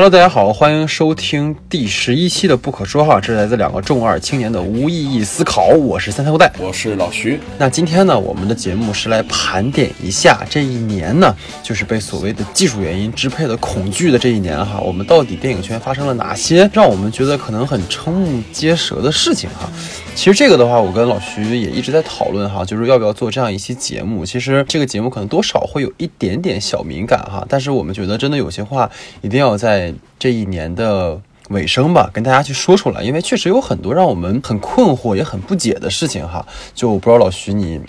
Hello，大家好，欢迎收听第十一期的《不可说哈》，这是来自两个重二青年的无意义思考。我是三三后代，我是老徐。那今天呢，我们的节目是来盘点一下这一年呢，就是被所谓的技术原因支配的恐惧的这一年哈。我们到底电影圈发生了哪些让我们觉得可能很瞠目结舌的事情哈？其实这个的话，我跟老徐也一直在讨论哈，就是要不要做这样一期节目。其实这个节目可能多少会有一点点小敏感哈，但是我们觉得真的有些话一定要在。这一年的尾声吧，跟大家去说出来，因为确实有很多让我们很困惑也很不解的事情哈。就不知道老徐你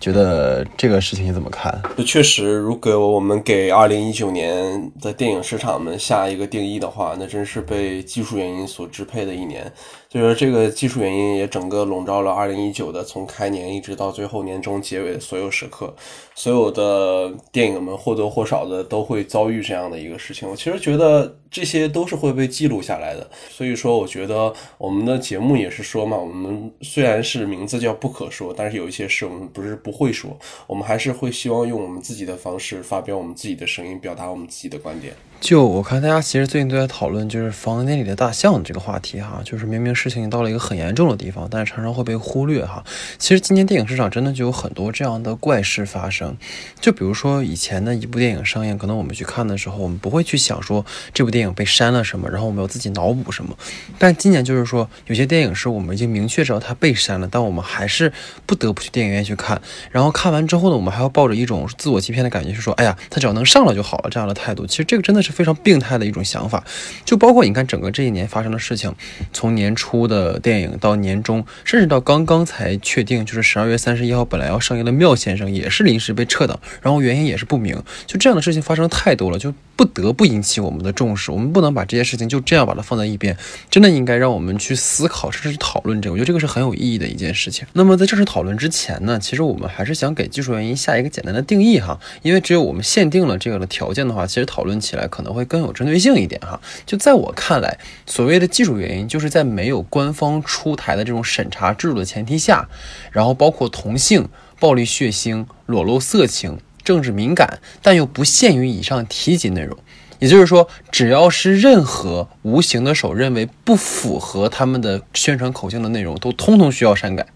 觉得这个事情你怎么看？就确实，如果我们给二零一九年的电影市场们下一个定义的话，那真是被技术原因所支配的一年。就是这个技术原因也整个笼罩了二零一九的从开年一直到最后年终结尾的所有时刻，所有的电影们或多或少的都会遭遇这样的一个事情。我其实觉得这些都是会被记录下来的，所以说我觉得我们的节目也是说嘛，我们虽然是名字叫不可说，但是有一些事我们不是不会说，我们还是会希望用我们自己的方式发表我们自己的声音，表达我们自己的观点。就我看大家其实最近都在讨论，就是房间里的大象这个话题哈，就是明明事情到了一个很严重的地方，但是常常会被忽略哈。其实今年电影市场真的就有很多这样的怪事发生，就比如说以前的一部电影上映，可能我们去看的时候，我们不会去想说这部电影被删了什么，然后我们要自己脑补什么。但今年就是说，有些电影是我们已经明确知道它被删了，但我们还是不得不去电影院去看。然后看完之后呢，我们还要抱着一种自我欺骗的感觉，是说，哎呀，它只要能上了就好了这样的态度。其实这个真的是。非常病态的一种想法，就包括你看整个这一年发生的事情，从年初的电影到年终，甚至到刚刚才确定，就是十二月三十一号本来要上映的《妙先生》也是临时被撤档，然后原因也是不明。就这样的事情发生太多了，就不得不引起我们的重视。我们不能把这些事情就这样把它放在一边，真的应该让我们去思考，甚至去讨论这个。我觉得这个是很有意义的一件事情。那么在正式讨论之前呢，其实我们还是想给技术原因下一个简单的定义哈，因为只有我们限定了这个的条件的话，其实讨论起来。可能会更有针对性一点哈，就在我看来，所谓的技术原因，就是在没有官方出台的这种审查制度的前提下，然后包括同性、暴力血腥、裸露色情、政治敏感，但又不限于以上提及内容。也就是说，只要是任何无形的手认为不符合他们的宣传口径的内容，都通通需要删改。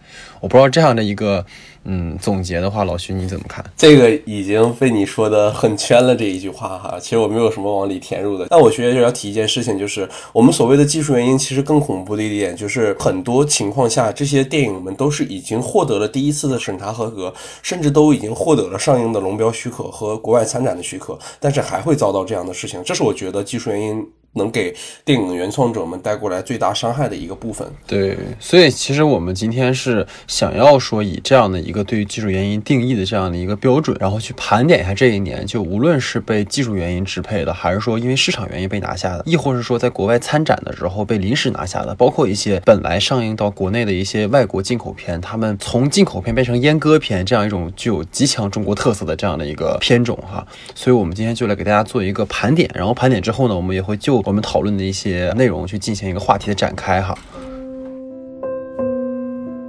我不知道这样的一个。嗯，总结的话，老徐你怎么看？这个已经被你说的很圈了这一句话哈，其实我没有什么往里填入的。但我觉得要提一件事情，就是我们所谓的技术原因，其实更恐怖的一点就是，很多情况下这些电影们都是已经获得了第一次的审查合格，甚至都已经获得了上映的龙标许可和国外参展的许可，但是还会遭到这样的事情，这是我觉得技术原因。能给电影原创者们带过来最大伤害的一个部分。对，所以其实我们今天是想要说，以这样的一个对于技术原因定义的这样的一个标准，然后去盘点一下这一年，就无论是被技术原因支配的，还是说因为市场原因被拿下的，亦或是说在国外参展的时候被临时拿下的，包括一些本来上映到国内的一些外国进口片，他们从进口片变成阉割片这样一种具有极强中国特色的这样的一个片种哈。所以我们今天就来给大家做一个盘点，然后盘点之后呢，我们也会就我们讨论的一些内容去进行一个话题的展开哈。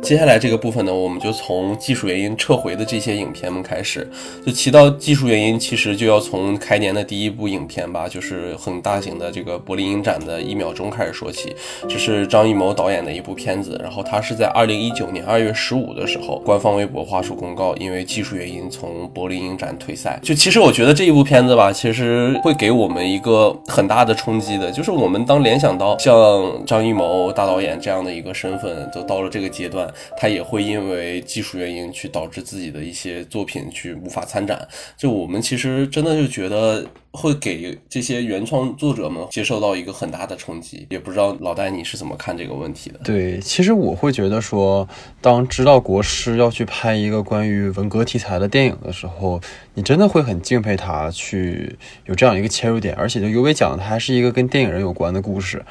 接下来这个部分呢，我们就从技术原因撤回的这些影片们开始。就提到技术原因，其实就要从开年的第一部影片吧，就是很大型的这个柏林影展的一秒钟开始说起。这是张艺谋导演的一部片子，然后他是在二零一九年二月十五的时候，官方微博发出公告，因为技术原因从柏林影展退赛。就其实我觉得这一部片子吧，其实会给我们一个很大的冲击的，就是我们当联想到像张艺谋大导演这样的一个身份，都到了这个阶段。他也会因为技术原因去导致自己的一些作品去无法参展。就我们其实真的就觉得会给这些原创作者们接受到一个很大的冲击。也不知道老戴你是怎么看这个问题的？对，其实我会觉得说，当知道国师要去拍一个关于文革题材的电影的时候，你真的会很敬佩他去有这样一个切入点，而且就尤为讲的，它还是一个跟电影人有关的故事。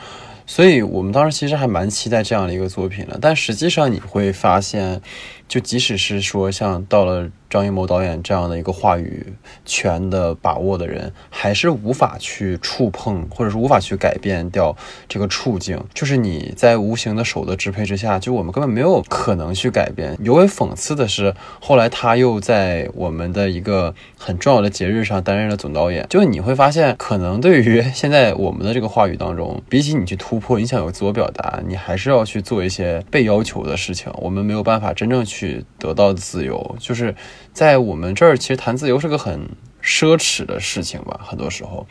所以我们当时其实还蛮期待这样的一个作品的，但实际上你会发现，就即使是说像到了张艺谋导演这样的一个话语权的把握的人，还是无法去触碰，或者是无法去改变掉这个处境。就是你在无形的手的支配之下，就我们根本没有可能去改变。尤为讽刺的是，后来他又在我们的一个很重要的节日上担任了总导演。就你会发现，可能对于现在我们的这个话语当中，比起你去突破，你想有自我表达，你还是要去做一些被要求的事情。我们没有办法真正去得到自由，就是在我们这儿，其实谈自由是个很奢侈的事情吧。很多时候，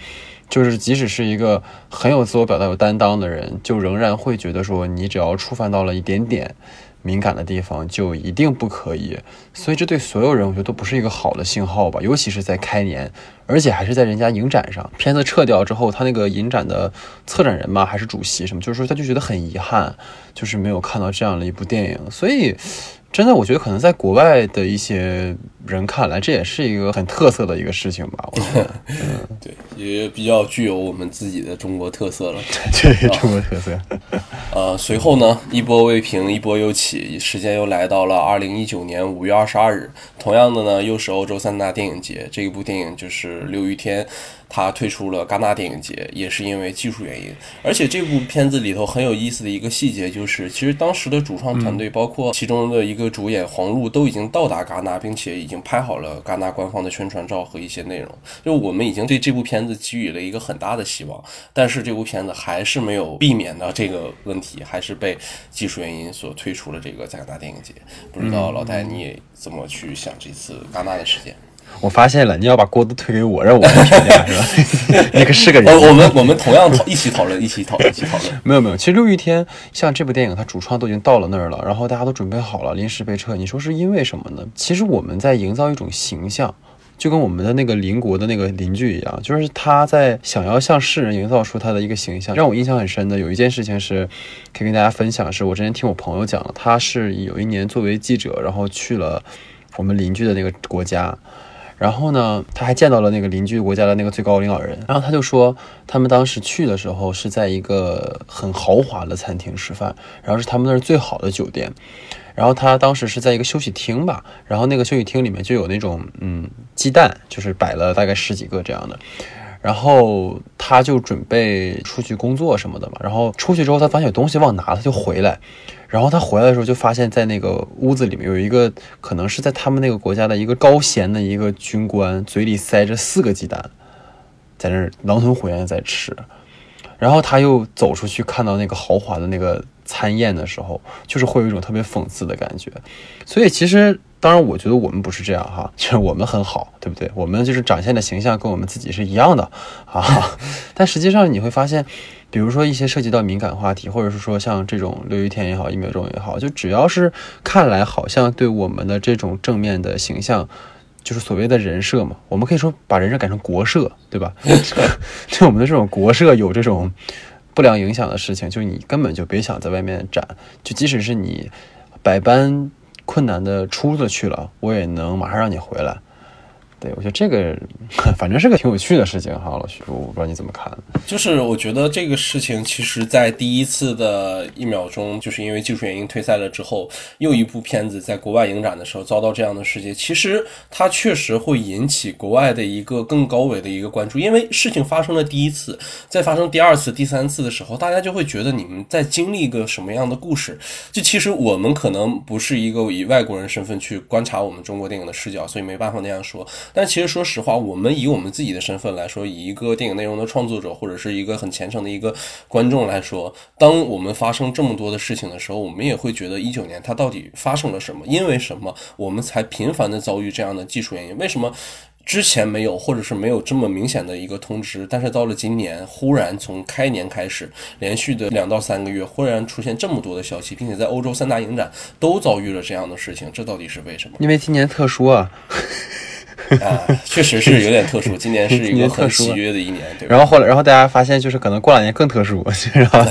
就是即使是一个很有自我表达、有担当的人，就仍然会觉得说，你只要触犯到了一点点敏感的地方，就一定不可以。所以这对所有人，我觉得都不是一个好的信号吧。尤其是在开年，而且还是在人家影展上，片子撤掉之后，他那个影展的策展人嘛，还是主席什么，就是说他就觉得很遗憾，就是没有看到这样的一部电影。所以。真的，我觉得可能在国外的一些人看来，这也是一个很特色的一个事情吧。我觉得，嗯，对，也比较具有我们自己的中国特色了。对，中国特色。呃，随后呢，一波未平，一波又起，时间又来到了二零一九年五月二十二日。同样的呢，又是欧洲三大电影节，这一部电影就是《六欲天》。他退出了戛纳电影节，也是因为技术原因。而且这部片子里头很有意思的一个细节就是，其实当时的主创团队，包括其中的一个主演黄璐，都已经到达戛纳，并且已经拍好了戛纳官方的宣传照和一些内容。就我们已经对这部片子给予了一个很大的希望，但是这部片子还是没有避免的这个问题，还是被技术原因所退出了这个戛纳电影节。不知道老戴你怎么去想这次戛纳的事件？我发现了，你要把锅都推给我，让我评价 是吧？你 可是个人。我们我们同样讨一起讨论，一起讨论，一起讨论。没有没有，其实六月天像这部电影，它主创都已经到了那儿了，然后大家都准备好了，临时被撤。你说是因为什么呢？其实我们在营造一种形象，就跟我们的那个邻国的那个邻居一样，就是他在想要向世人营造出他的一个形象。让我印象很深的有一件事情是，可以跟大家分享，是我之前听我朋友讲了，他是有一年作为记者，然后去了我们邻居的那个国家。然后呢，他还见到了那个邻居国家的那个最高领导人。然后他就说，他们当时去的时候是在一个很豪华的餐厅吃饭，然后是他们那儿最好的酒店。然后他当时是在一个休息厅吧，然后那个休息厅里面就有那种嗯鸡蛋，就是摆了大概十几个这样的。然后他就准备出去工作什么的嘛。然后出去之后，他发现有东西忘拿，他就回来。然后他回来的时候，就发现，在那个屋子里面有一个，可能是在他们那个国家的一个高衔的一个军官，嘴里塞着四个鸡蛋，在那狼吞虎咽在吃。然后他又走出去，看到那个豪华的那个餐宴的时候，就是会有一种特别讽刺的感觉。所以其实，当然，我觉得我们不是这样哈，就是我们很好，对不对？我们就是展现的形象跟我们自己是一样的啊。但实际上你会发现。比如说一些涉及到敏感话题，或者是说像这种六一天也好，一秒钟也好，就只要是看来好像对我们的这种正面的形象，就是所谓的人设嘛，我们可以说把人设改成国设，对吧？对我们的这种国设有这种不良影响的事情，就你根本就别想在外面展，就即使是你百般困难的出了去了，我也能马上让你回来。对，我觉得这个反正是个挺有趣的事情哈，老徐，我不知道你怎么看。就是我觉得这个事情，其实，在第一次的一秒钟，就是因为技术原因退赛了之后，又一部片子在国外影展的时候遭到这样的事件，其实它确实会引起国外的一个更高维的一个关注。因为事情发生了第一次，在发生第二次、第三次的时候，大家就会觉得你们在经历一个什么样的故事？就其实我们可能不是一个以外国人身份去观察我们中国电影的视角，所以没办法那样说。但其实说实话，我们以我们自己的身份来说，以一个电影内容的创作者或者是一个很虔诚的一个观众来说，当我们发生这么多的事情的时候，我们也会觉得一九年它到底发生了什么？因为什么我们才频繁的遭遇这样的技术原因？为什么之前没有，或者是没有这么明显的一个通知？但是到了今年，忽然从开年开始，连续的两到三个月，忽然出现这么多的消息，并且在欧洲三大影展都遭遇了这样的事情，这到底是为什么？因为今年特殊啊。啊，确实是有点特殊。今年是一个很喜悦的一年，对。然后后来，然后大家发现，就是可能过两年更特殊，然后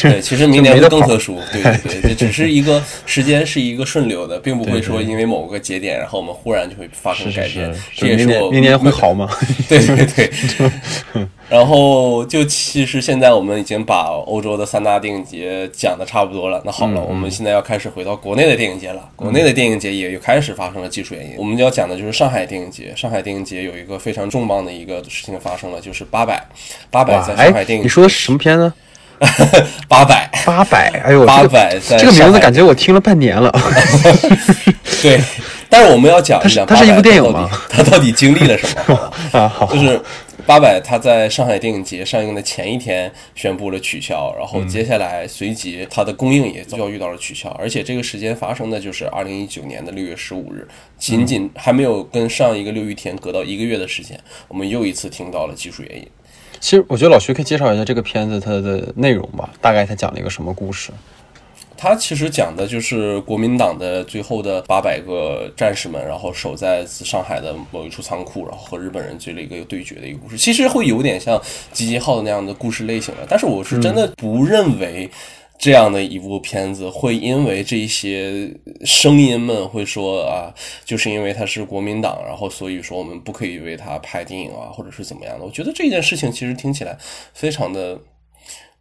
对，其实明年会更特殊，对对对，只是一个时间是一个顺流的，并不会说因为某个节点，然后我们忽然就会发生改变。这也是我明年会好吗？对对对。然后就其实现在我们已经把欧洲的三大电影节讲的差不多了。那好了，我们现在要开始回到国内的电影节了。国内的电影节也又开始发生了技术原因。我们要讲的就是上海电影节。上海电影节有一个非常重磅的一个事情发生了，就是八百，八百在上海电影。你说的什么片呢？八百，八百，哎呦，八百，这个名字感觉我听了半年了。对，但是我们要讲一讲，它是一部电影吗？它到底经历了什么？啊，好，就是。八百，他在上海电影节上映的前一天宣布了取消，然后接下来随即它的公映也遭遇到了取消，而且这个时间发生的就是二零一九年的六月十五日，仅仅还没有跟上一个六一天隔到一个月的时间，我们又一次听到了技术原因。其实我觉得老徐可以介绍一下这个片子它的内容吧，大概它讲了一个什么故事。他其实讲的就是国民党的最后的八百个战士们，然后守在上海的某一处仓库，然后和日本人做了一个对决的一个故事。其实会有点像集结号那样的故事类型的，但是我是真的不认为这样的一部片子会因为这些声音们会说啊，就是因为他是国民党，然后所以说我们不可以为他拍电影啊，或者是怎么样的。我觉得这件事情其实听起来非常的。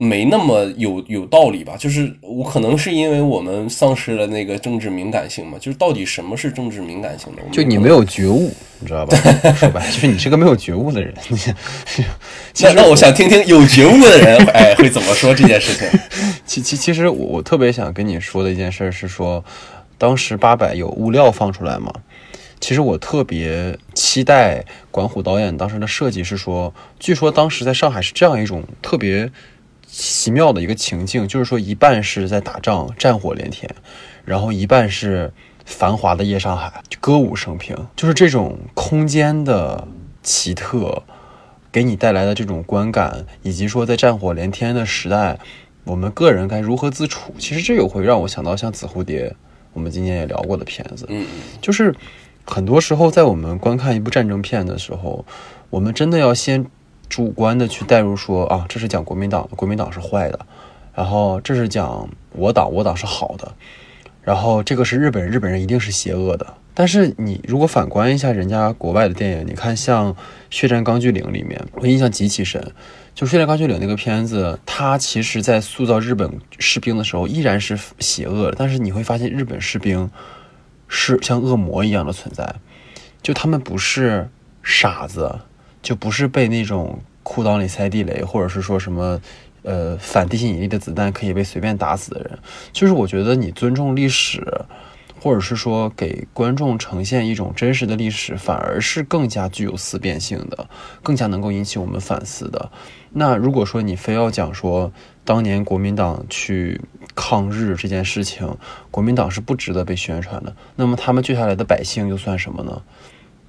没那么有有道理吧？就是我可能是因为我们丧失了那个政治敏感性嘛。就是到底什么是政治敏感性的？就你没有觉悟，你知道吧？说白，就是你是个没有觉悟的人。那那我想听听有觉悟的人，哎，会怎么说这件事情？其其其实我我特别想跟你说的一件事是说，当时八百有物料放出来嘛。其实我特别期待管虎导演当时的设计是说，据说当时在上海是这样一种特别。奇妙的一个情境，就是说一半是在打仗，战火连天，然后一半是繁华的夜上海，歌舞升平，就是这种空间的奇特，给你带来的这种观感，以及说在战火连天的时代，我们个人该如何自处？其实这个会让我想到像《紫蝴蝶》，我们今天也聊过的片子，嗯，就是很多时候在我们观看一部战争片的时候，我们真的要先。主观的去代入说啊，这是讲国民党，国民党是坏的，然后这是讲我党，我党是好的，然后这个是日本人，日本人一定是邪恶的。但是你如果反观一下人家国外的电影，你看像《血战钢锯岭》里面，我印象极其深，就《血战钢锯岭》那个片子，它其实在塑造日本士兵的时候依然是邪恶的，但是你会发现日本士兵是像恶魔一样的存在，就他们不是傻子。就不是被那种裤裆里塞地雷，或者是说什么，呃，反地心引力的子弹可以被随便打死的人。就是我觉得你尊重历史，或者是说给观众呈现一种真实的历史，反而是更加具有思辨性的，更加能够引起我们反思的。那如果说你非要讲说当年国民党去抗日这件事情，国民党是不值得被宣传的，那么他们救下来的百姓又算什么呢？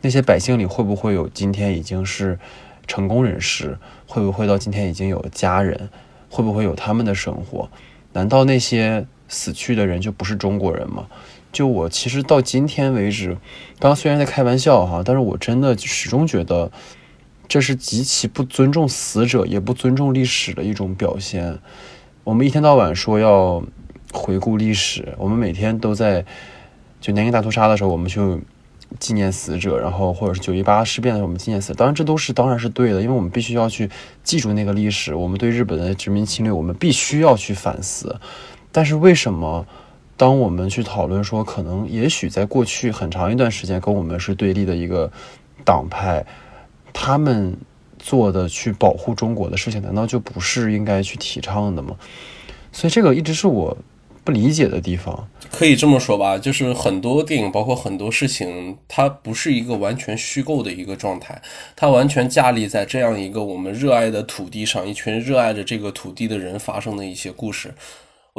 那些百姓里会不会有今天已经是成功人士？会不会到今天已经有家人？会不会有他们的生活？难道那些死去的人就不是中国人吗？就我其实到今天为止，刚刚虽然在开玩笑哈，但是我真的始终觉得这是极其不尊重死者，也不尊重历史的一种表现。我们一天到晚说要回顾历史，我们每天都在就南京大屠杀的时候，我们就。纪念死者，然后或者是九一八事变的时候，我们纪念死。当然，这都是当然是对的，因为我们必须要去记住那个历史。我们对日本的殖民侵略，我们必须要去反思。但是，为什么当我们去讨论说，可能也许在过去很长一段时间跟我们是对立的一个党派，他们做的去保护中国的事情，难道就不是应该去提倡的吗？所以，这个一直是我。不理解的地方，可以这么说吧，就是很多电影，包括很多事情，它不是一个完全虚构的一个状态，它完全架立在这样一个我们热爱的土地上，一群热爱着这个土地的人发生的一些故事。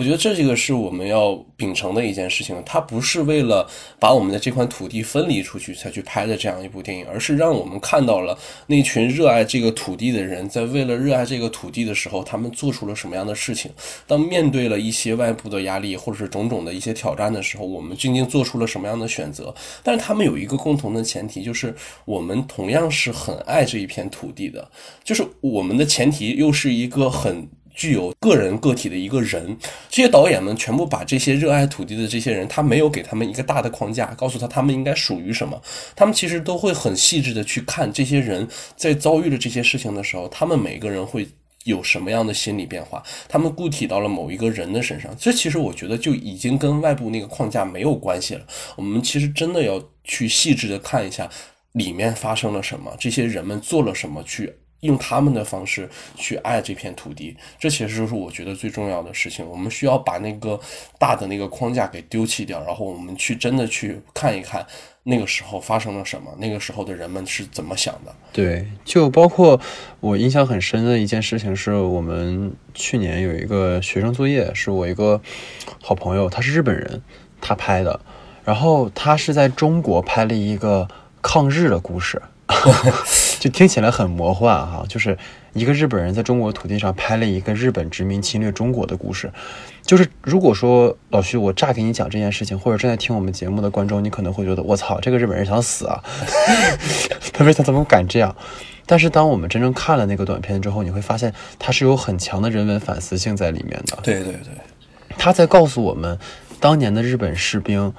我觉得这这个是我们要秉承的一件事情，它不是为了把我们的这块土地分离出去才去拍的这样一部电影，而是让我们看到了那群热爱这个土地的人在为了热爱这个土地的时候，他们做出了什么样的事情。当面对了一些外部的压力或者是种种的一些挑战的时候，我们究竟做出了什么样的选择？但是他们有一个共同的前提，就是我们同样是很爱这一片土地的，就是我们的前提又是一个很。具有个人个体的一个人。这些导演们全部把这些热爱土地的这些人，他没有给他们一个大的框架，告诉他他们应该属于什么。他们其实都会很细致的去看这些人在遭遇了这些事情的时候，他们每个人会。有什么样的心理变化？他们固体到了某一个人的身上，这其实我觉得就已经跟外部那个框架没有关系了。我们其实真的要去细致的看一下里面发生了什么，这些人们做了什么，去用他们的方式去爱这片土地。这其实就是我觉得最重要的事情。我们需要把那个大的那个框架给丢弃掉，然后我们去真的去看一看。那个时候发生了什么？那个时候的人们是怎么想的？对，就包括我印象很深的一件事情，是我们去年有一个学生作业，是我一个好朋友，他是日本人，他拍的，然后他是在中国拍了一个抗日的故事，就听起来很魔幻哈，就是一个日本人在中国土地上拍了一个日本殖民侵略中国的故事。就是如果说老徐，我乍给你讲这件事情，或者正在听我们节目的观众，你可能会觉得我操，这个日本人想死啊！他为他怎么敢这样？但是当我们真正看了那个短片之后，你会发现它是有很强的人文反思性在里面的。对对对，他在告诉我们，当年的日本士兵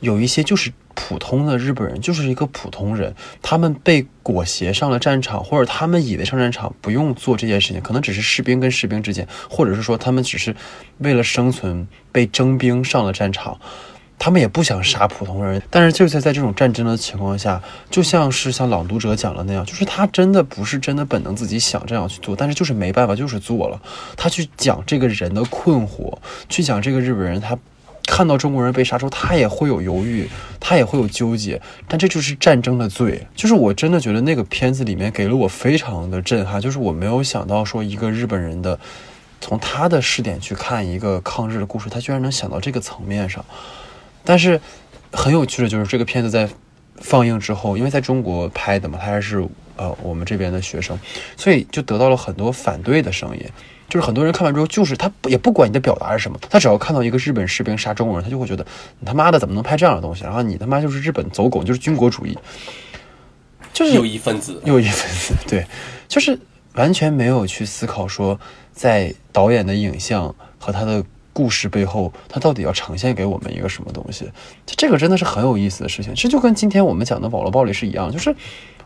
有一些就是。普通的日本人就是一个普通人，他们被裹挟上了战场，或者他们以为上战场不用做这件事情，可能只是士兵跟士兵之间，或者是说他们只是为了生存被征兵上了战场，他们也不想杀普通人，但是就是在这种战争的情况下，就像是像朗读者讲的那样，就是他真的不是真的本能自己想这样去做，但是就是没办法，就是做了，他去讲这个人的困惑，去讲这个日本人他。看到中国人被杀之后，他也会有犹豫，他也会有纠结，但这就是战争的罪。就是我真的觉得那个片子里面给了我非常的震撼，就是我没有想到说一个日本人的从他的视点去看一个抗日的故事，他居然能想到这个层面上。但是很有趣的就是这个片子在放映之后，因为在中国拍的嘛，他还是呃我们这边的学生，所以就得到了很多反对的声音。就是很多人看完之后，就是他也不管你的表达是什么，他只要看到一个日本士兵杀中国人，他就会觉得你他妈的怎么能拍这样的东西？然后你他妈就是日本走狗，就是军国主义，就是右翼分子，右翼分子，对，就是完全没有去思考说，在导演的影像和他的故事背后，他到底要呈现给我们一个什么东西？这个真的是很有意思的事情。这就跟今天我们讲的网络暴力是一样，就是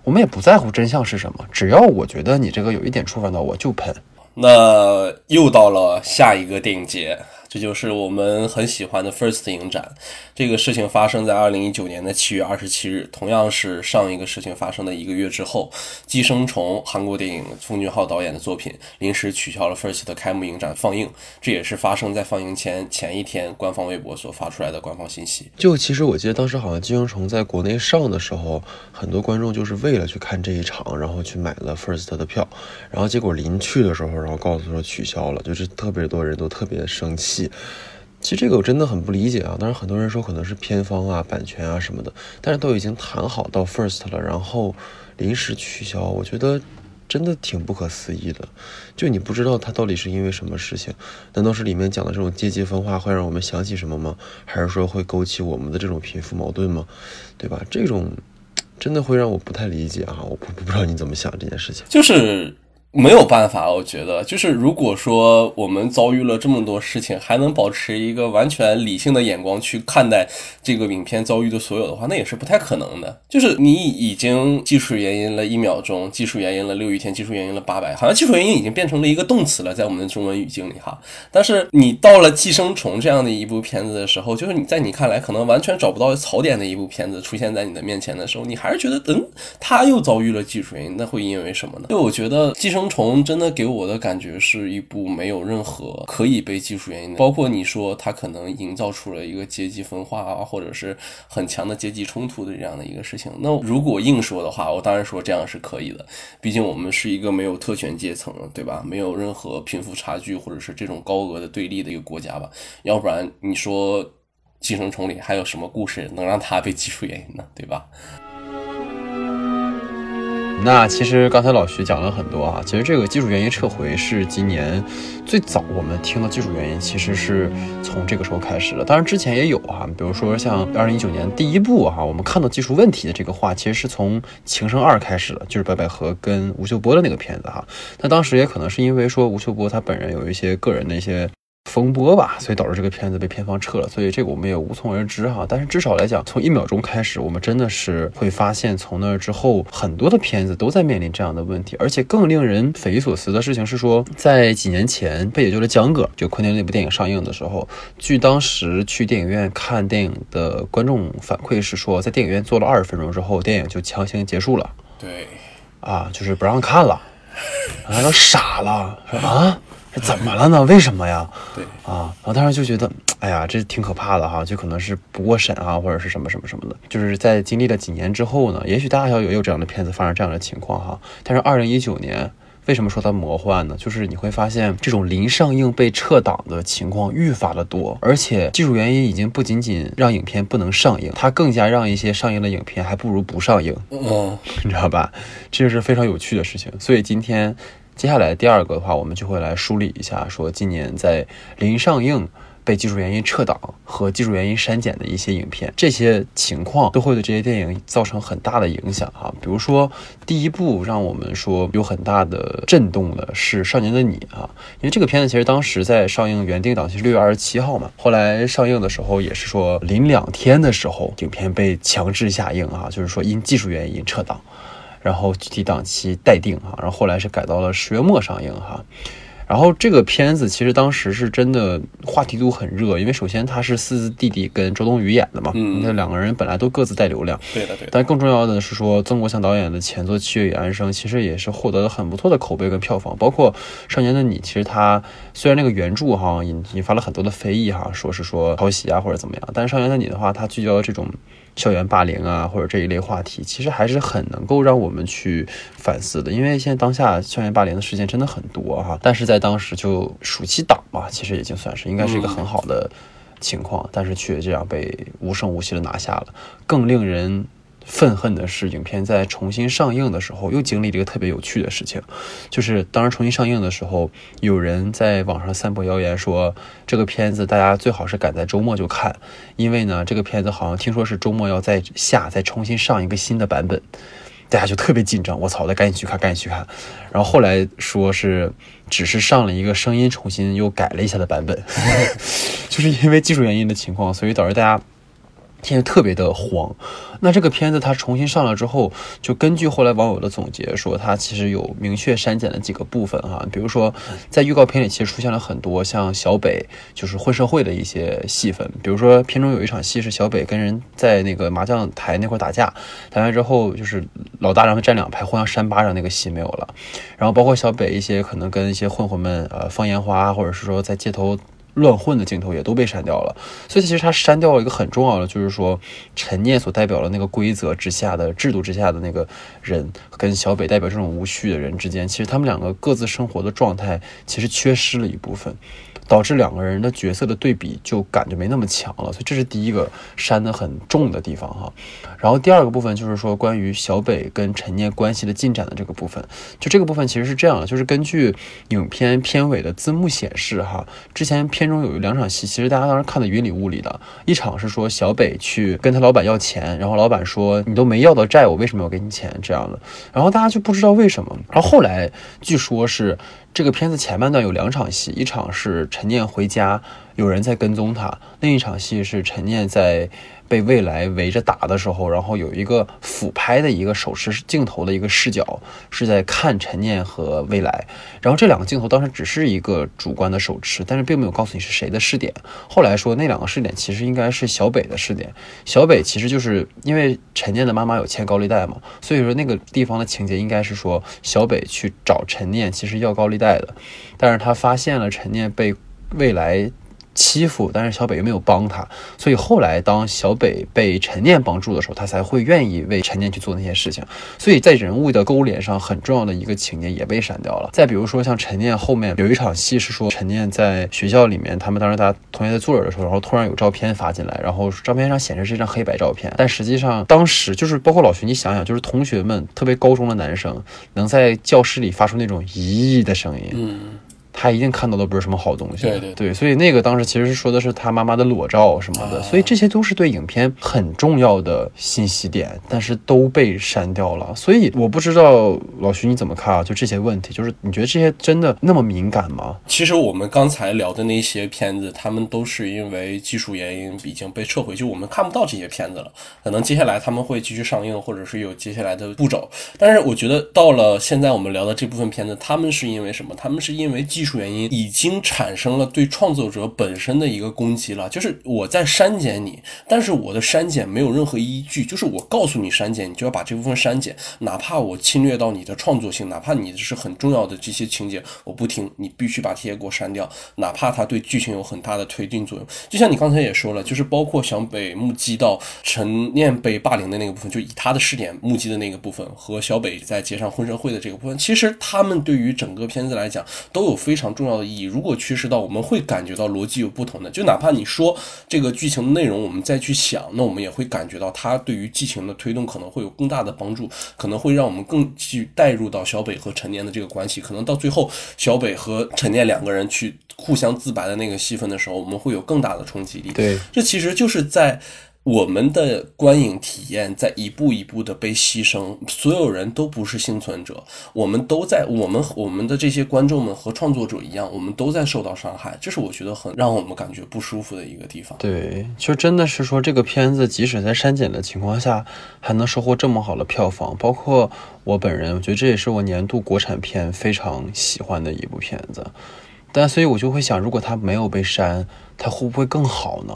我们也不在乎真相是什么，只要我觉得你这个有一点触犯到我，就喷。那又到了下一个电影节。这就是我们很喜欢的 First 影展。这个事情发生在二零一九年的七月二十七日，同样是上一个事情发生的一个月之后，《寄生虫》韩国电影奉俊昊导演的作品临时取消了 First 的开幕影展放映。这也是发生在放映前前一天官方微博所发出来的官方信息。就其实我记得当时好像《寄生虫》在国内上的时候，很多观众就是为了去看这一场，然后去买了 First 的票，然后结果临去的时候，然后告诉说取消了，就是特别多人都特别生气。其实这个我真的很不理解啊！当然很多人说可能是偏方啊、版权啊什么的，但是都已经谈好到 first 了，然后临时取消，我觉得真的挺不可思议的。就你不知道他到底是因为什么事情？难道是里面讲的这种阶级分化会让我们想起什么吗？还是说会勾起我们的这种贫富矛盾吗？对吧？这种真的会让我不太理解啊！我不不知道你怎么想这件事情，就是。没有办法，我觉得就是如果说我们遭遇了这么多事情，还能保持一个完全理性的眼光去看待这个影片遭遇的所有的话，那也是不太可能的。就是你已经技术原因了一秒钟，技术原因了六一天，技术原因了八百，好像技术原因已经变成了一个动词了，在我们的中文语境里哈。但是你到了《寄生虫》这样的一部片子的时候，就是你在你看来可能完全找不到槽点的一部片子出现在你的面前的时候，你还是觉得，嗯，他又遭遇了技术原因，那会因为什么呢？就我觉得《寄生》。生虫真的给我的感觉是一部没有任何可以被技术原因的，包括你说它可能营造出了一个阶级分化啊，或者是很强的阶级冲突的这样的一个事情。那如果硬说的话，我当然说这样是可以的，毕竟我们是一个没有特权阶层，对吧？没有任何贫富差距或者是这种高额的对立的一个国家吧？要不然你说《寄生虫》里还有什么故事能让它被技术原因呢？对吧？那其实刚才老徐讲了很多啊，其实这个技术原因撤回是今年最早我们听到技术原因，其实是从这个时候开始的。当然之前也有啊，比如说像二零一九年第一部哈，我们看到技术问题的这个话，其实是从《情圣二》开始的，就是白百合跟吴秀波的那个片子哈。那当时也可能是因为说吴秀波他本人有一些个人的一些。风波吧，所以导致这个片子被片方撤了，所以这个我们也无从而知哈。但是至少来讲，从一秒钟开始，我们真的是会发现，从那之后，很多的片子都在面临这样的问题。而且更令人匪夷所思的事情是说，在几年前被解救的江哥，就昆汀那部电影上映的时候，据当时去电影院看电影的观众反馈是说，在电影院坐了二十分钟之后，电影就强行结束了。对，啊，就是不让看了，大家都傻了，说啊。怎么了呢？为什么呀？对啊，然后当时就觉得，哎呀，这挺可怕的哈，就可能是不过审啊，或者是什么什么什么的。就是在经历了几年之后呢，也许大大小小也有这样的片子发生这样的情况哈。但是二零一九年，为什么说它魔幻呢？就是你会发现这种临上映被撤档的情况愈发的多，而且技术原因已经不仅仅让影片不能上映，它更加让一些上映的影片还不如不上映。嗯，你知道吧？这就是非常有趣的事情。所以今天。接下来第二个的话，我们就会来梳理一下，说今年在临上映被技术原因撤档和技术原因删减的一些影片，这些情况都会对这些电影造成很大的影响哈。比如说，第一部让我们说有很大的震动的是《少年的你》啊，因为这个片子其实当时在上映原定档期是六月二十七号嘛，后来上映的时候也是说临两天的时候，影片被强制下映啊，就是说因技术原因撤档。然后具体档期待定哈，然后后来是改到了十月末上映哈。然后这个片子其实当时是真的话题度很热，因为首先他是四字弟弟跟周冬雨演的嘛，嗯，那两个人本来都各自带流量，对的对。但更重要的是说，曾国祥导演的前作《七月与安生》其实也是获得了很不错的口碑跟票房，包括《少年的你》，其实他虽然那个原著哈引引发了很多的非议哈，说是说抄袭啊或者怎么样，但是《少年的你》的话，它聚焦这种。校园霸凌啊，或者这一类话题，其实还是很能够让我们去反思的。因为现在当下校园霸凌的事件真的很多哈，但是在当时就暑期档嘛，其实已经算是应该是一个很好的情况，但是却这样被无声无息的拿下了，更令人。愤恨的是，影片在重新上映的时候，又经历了一个特别有趣的事情，就是当时重新上映的时候，有人在网上散播谣言说，这个片子大家最好是赶在周末就看，因为呢，这个片子好像听说是周末要再下，再重新上一个新的版本，大家就特别紧张，我操，得赶紧去看，赶紧去看。然后后来说是只是上了一个声音重新又改了一下的版本，就是因为技术原因的情况，所以导致大家。现在特别的慌，那这个片子它重新上了之后，就根据后来网友的总结说，它其实有明确删减的几个部分哈，比如说在预告片里其实出现了很多像小北就是混社会的一些戏份，比如说片中有一场戏是小北跟人在那个麻将台那块打架，打完之后就是老大让他站两排互相扇巴掌那个戏没有了，然后包括小北一些可能跟一些混混们呃放烟花，或者是说在街头。乱混的镜头也都被删掉了，所以其实他删掉了一个很重要的，就是说陈念所代表的那个规则之下的制度之下的那个人，跟小北代表这种无序的人之间，其实他们两个各自生活的状态其实缺失了一部分。导致两个人的角色的对比就感觉没那么强了，所以这是第一个删的很重的地方哈。然后第二个部分就是说关于小北跟陈念关系的进展的这个部分，就这个部分其实是这样的，就是根据影片片尾的字幕显示哈，之前片中有两场戏，其实大家当时看的云里雾里的，一场是说小北去跟他老板要钱，然后老板说你都没要到债，我为什么要给你钱这样的，然后大家就不知道为什么，然后后来据说是。这个片子前半段有两场戏，一场是陈念回家，有人在跟踪他；另一场戏是陈念在。被未来围着打的时候，然后有一个俯拍的一个手持镜头的一个视角，是在看陈念和未来。然后这两个镜头当时只是一个主观的手持，但是并没有告诉你是谁的视点。后来说那两个视点其实应该是小北的视点。小北其实就是因为陈念的妈妈有欠高利贷嘛，所以说那个地方的情节应该是说小北去找陈念，其实要高利贷的，但是他发现了陈念被未来。欺负，但是小北又没有帮他，所以后来当小北被陈念帮助的时候，他才会愿意为陈念去做那些事情。所以在人物的勾连上，很重要的一个情节也被删掉了。再比如说，像陈念后面有一场戏是说，陈念在学校里面，他们当时大家同学在坐着的时候，然后突然有照片发进来，然后照片上显示是一张黑白照片，但实际上当时就是包括老徐，你想想，就是同学们，特别高中的男生，能在教室里发出那种咦的声音，嗯。他一定看到的不是什么好东西，对对对，所以那个当时其实是说的是他妈妈的裸照什么的，所以这些都是对影片很重要的信息点，但是都被删掉了。所以我不知道老徐你怎么看啊？就这些问题，就是你觉得这些真的那么敏感吗？其实我们刚才聊的那些片子，他们都是因为技术原因已经被撤回，就我们看不到这些片子了。可能接下来他们会继续上映，或者是有接下来的步骤。但是我觉得到了现在我们聊的这部分片子，他们是因为什么？他们是因为技技术原因已经产生了对创作者本身的一个攻击了，就是我在删减你，但是我的删减没有任何依据，就是我告诉你删减，你就要把这部分删减，哪怕我侵略到你的创作性，哪怕你是很重要的这些情节，我不听，你必须把这些给我删掉，哪怕它对剧情有很大的推进作用。就像你刚才也说了，就是包括小北目击到陈念被霸凌的那个部分，就以他的视点目击的那个部分，和小北在街上混社会的这个部分，其实他们对于整个片子来讲都有非。非常重要的意义。如果缺失到，我们会感觉到逻辑有不同的。就哪怕你说这个剧情的内容，我们再去想，那我们也会感觉到它对于剧情的推动可能会有更大的帮助，可能会让我们更去带入到小北和陈念的这个关系。可能到最后，小北和陈念两个人去互相自白的那个戏份的时候，我们会有更大的冲击力。对，这其实就是在。我们的观影体验在一步一步的被牺牲，所有人都不是幸存者，我们都在我们我们的这些观众们和创作者一样，我们都在受到伤害，这是我觉得很让我们感觉不舒服的一个地方。对，就真的是说这个片子即使在删减的情况下，还能收获这么好的票房，包括我本人，我觉得这也是我年度国产片非常喜欢的一部片子。但所以，我就会想，如果它没有被删，它会不会更好呢？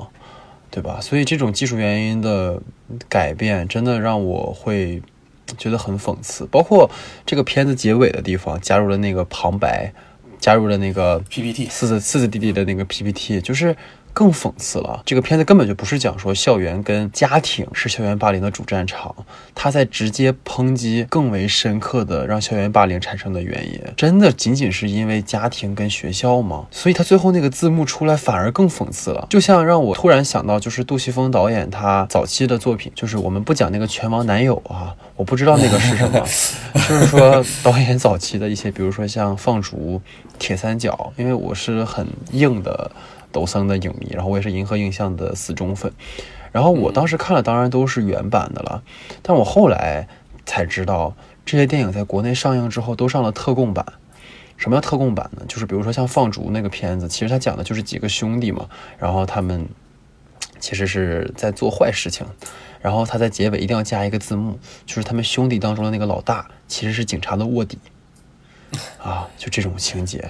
对吧？所以这种技术原因的改变，真的让我会觉得很讽刺。包括这个片子结尾的地方，加入了那个旁白，加入了那个 PPT，四字四字弟弟的那个 PPT，就是。更讽刺了，这个片子根本就不是讲说校园跟家庭是校园霸凌的主战场，他在直接抨击更为深刻的让校园霸凌产生的原因，真的仅仅是因为家庭跟学校吗？所以他最后那个字幕出来反而更讽刺了，就像让我突然想到，就是杜琪峰导演他早期的作品，就是我们不讲那个拳王男友啊，我不知道那个是什么，就是说导演早期的一些，比如说像放逐、铁三角，因为我是很硬的。抖森的影迷，然后我也是银河映像的死忠粉，然后我当时看了，当然都是原版的了，但我后来才知道，这些电影在国内上映之后都上了特供版。什么叫特供版呢？就是比如说像放逐那个片子，其实它讲的就是几个兄弟嘛，然后他们其实是在做坏事情，然后他在结尾一定要加一个字幕，就是他们兄弟当中的那个老大其实是警察的卧底，啊，就这种情节。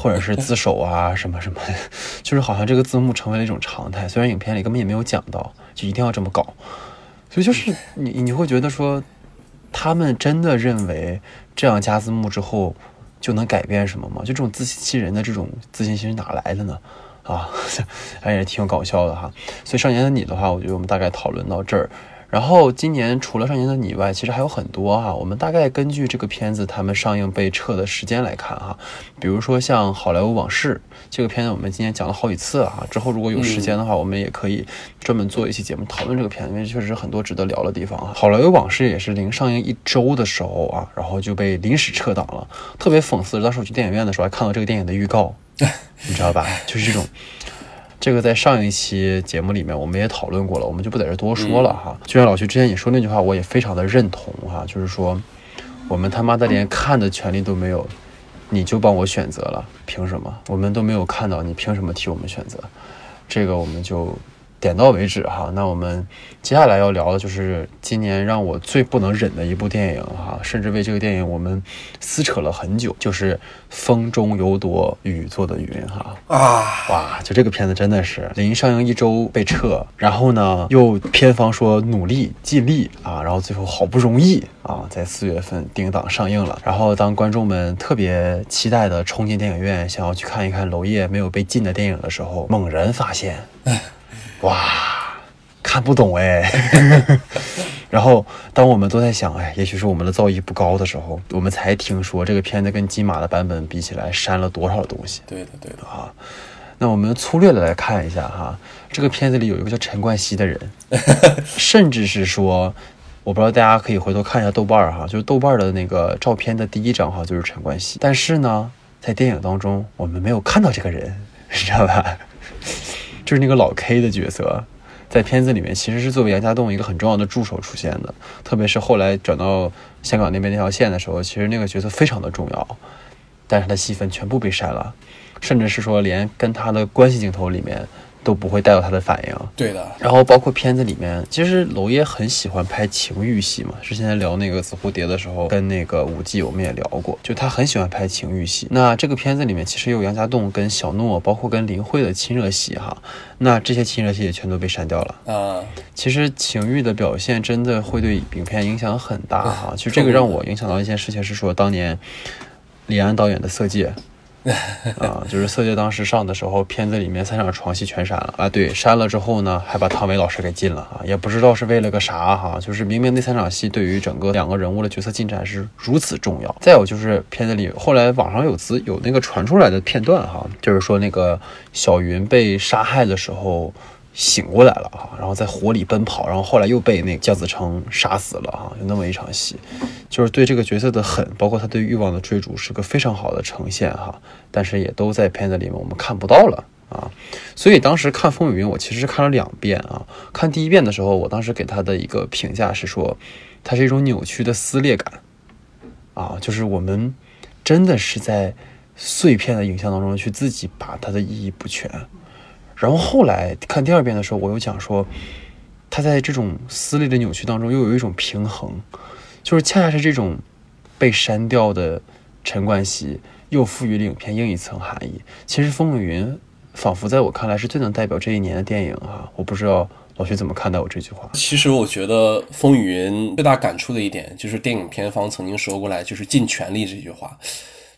或者是自首啊，什么什么，就是好像这个字幕成为了一种常态。虽然影片里根本也没有讲到，就一定要这么搞。所以就是你你会觉得说，他们真的认为这样加字幕之后就能改变什么吗？就这种自欺欺人的这种自信心是哪来的呢？啊，哎也挺搞笑的哈。所以少年的你的话，我觉得我们大概讨论到这儿。然后今年除了《少年的你》外，其实还有很多哈。我们大概根据这个片子他们上映被撤的时间来看哈，比如说像《好莱坞往事》这个片子，我们今天讲了好几次啊。之后如果有时间的话，我们也可以专门做一期节目讨论这个片子，因为确实很多值得聊的地方啊。《好莱坞往事》也是临上映一周的时候啊，然后就被临时撤档了，特别讽刺。当时我去电影院的时候还看到这个电影的预告，你知道吧？就是这种。这个在上一期节目里面我们也讨论过了，我们就不在这多说了哈。就像老徐之前你说那句话，我也非常的认同哈，就是说我们他妈的连看的权利都没有，你就帮我选择了，凭什么？我们都没有看到，你凭什么替我们选择？这个我们就点到为止哈。那我们接下来要聊的就是今年让我最不能忍的一部电影哈，甚至为这个电影我们撕扯了很久，就是《风中有朵雨做的云》哈。啊，哇，就这个片子真的是临上映一周被撤，然后呢又片方说努力尽力啊，然后最后好不容易啊在四月份定档上映了。然后当观众们特别期待的冲进电影院，想要去看一看娄烨没有被禁的电影的时候，猛然发现，哇，看不懂哎。然后当我们都在想，哎，也许是我们的造诣不高的时候，我们才听说这个片子跟金马的版本比起来删了多少东西。对的对的，啊。那我们粗略的来看一下哈，这个片子里有一个叫陈冠希的人，甚至是说，我不知道大家可以回头看一下豆瓣儿哈，就是豆瓣儿的那个照片的第一张哈就是陈冠希，但是呢，在电影当中我们没有看到这个人，你知道吧？就是那个老 K 的角色，在片子里面其实是作为杨家栋一个很重要的助手出现的，特别是后来转到香港那边那条线的时候，其实那个角色非常的重要，但是他的戏份全部被删了。甚至是说，连跟他的关系镜头里面都不会带有他的反应。对的。然后包括片子里面，其实娄烨很喜欢拍情欲戏嘛。之前聊那个紫蝴蝶的时候，跟那个武技我们也聊过，就他很喜欢拍情欲戏。那这个片子里面其实有杨家栋跟小诺，包括跟林慧的亲热戏哈。那这些亲热戏也全都被删掉了啊。其实情欲的表现真的会对影片影响很大哈。其实这个让我影响到一件事情是说，当年李安导演的《色戒》。啊，就是《色戒》当时上的时候，片子里面三场床戏全删了啊。对，删了之后呢，还把汤唯老师给禁了啊，也不知道是为了个啥哈。就是明明那三场戏对于整个两个人物的角色进展是如此重要。再有就是片子里后来网上有资有那个传出来的片段哈，就是说那个小云被杀害的时候。醒过来了哈，然后在火里奔跑，然后后来又被那个姜子成杀死了哈，有那么一场戏，就是对这个角色的狠，包括他对欲望的追逐，是个非常好的呈现哈。但是也都在片子里面我们看不到了啊。所以当时看《风雨云》，我其实是看了两遍啊。看第一遍的时候，我当时给他的一个评价是说，它是一种扭曲的撕裂感啊，就是我们真的是在碎片的影像当中去自己把它的意义补全。然后后来看第二遍的时候，我又讲说，他在这种撕裂的扭曲当中，又有一种平衡，就是恰恰是这种被删掉的陈冠希，又赋予了影片另一层含义。其实《风雨云》仿佛在我看来是最能代表这一年的电影啊！我不知道老徐怎么看待我这句话。其实我觉得《风雨云》最大感触的一点，就是电影片方曾经说过来，就是尽全力这句话。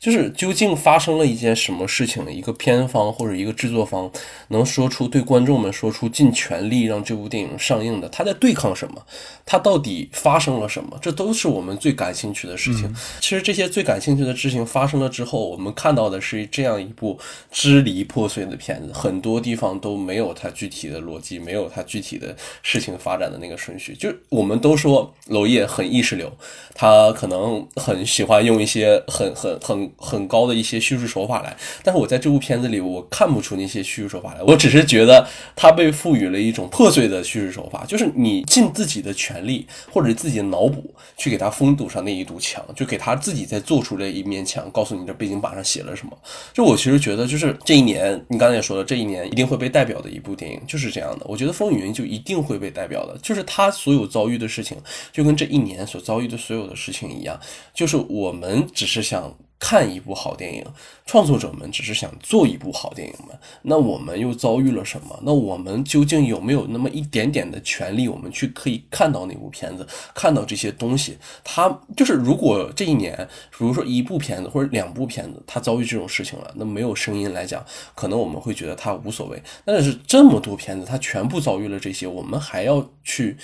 就是究竟发生了一件什么事情？一个片方或者一个制作方能说出对观众们说出尽全力让这部电影上映的，他在对抗什么？他到底发生了什么？这都是我们最感兴趣的事情。其实这些最感兴趣的事情发生了之后，我们看到的是这样一部支离破碎的片子，很多地方都没有它具体的逻辑，没有它具体的事情发展的那个顺序。就我们都说娄烨很意识流，他可能很喜欢用一些很很很。很高的一些叙事手法来，但是我在这部片子里，我看不出那些叙事手法来，我只是觉得他被赋予了一种破碎的叙事手法，就是你尽自己的全力或者自己的脑补去给他封堵上那一堵墙，就给他自己再做出了一面墙，告诉你这背景板上写了什么。就我其实觉得，就是这一年，你刚才也说了，这一年一定会被代表的一部电影就是这样的。我觉得《风雨云》就一定会被代表的，就是他所有遭遇的事情，就跟这一年所遭遇的所有的事情一样，就是我们只是想。看一部好电影，创作者们只是想做一部好电影嘛？那我们又遭遇了什么？那我们究竟有没有那么一点点的权利，我们去可以看到那部片子，看到这些东西？他就是，如果这一年，比如说一部片子或者两部片子，他遭遇这种事情了，那没有声音来讲，可能我们会觉得他无所谓。但是这么多片子，他全部遭遇了这些，我们还要去。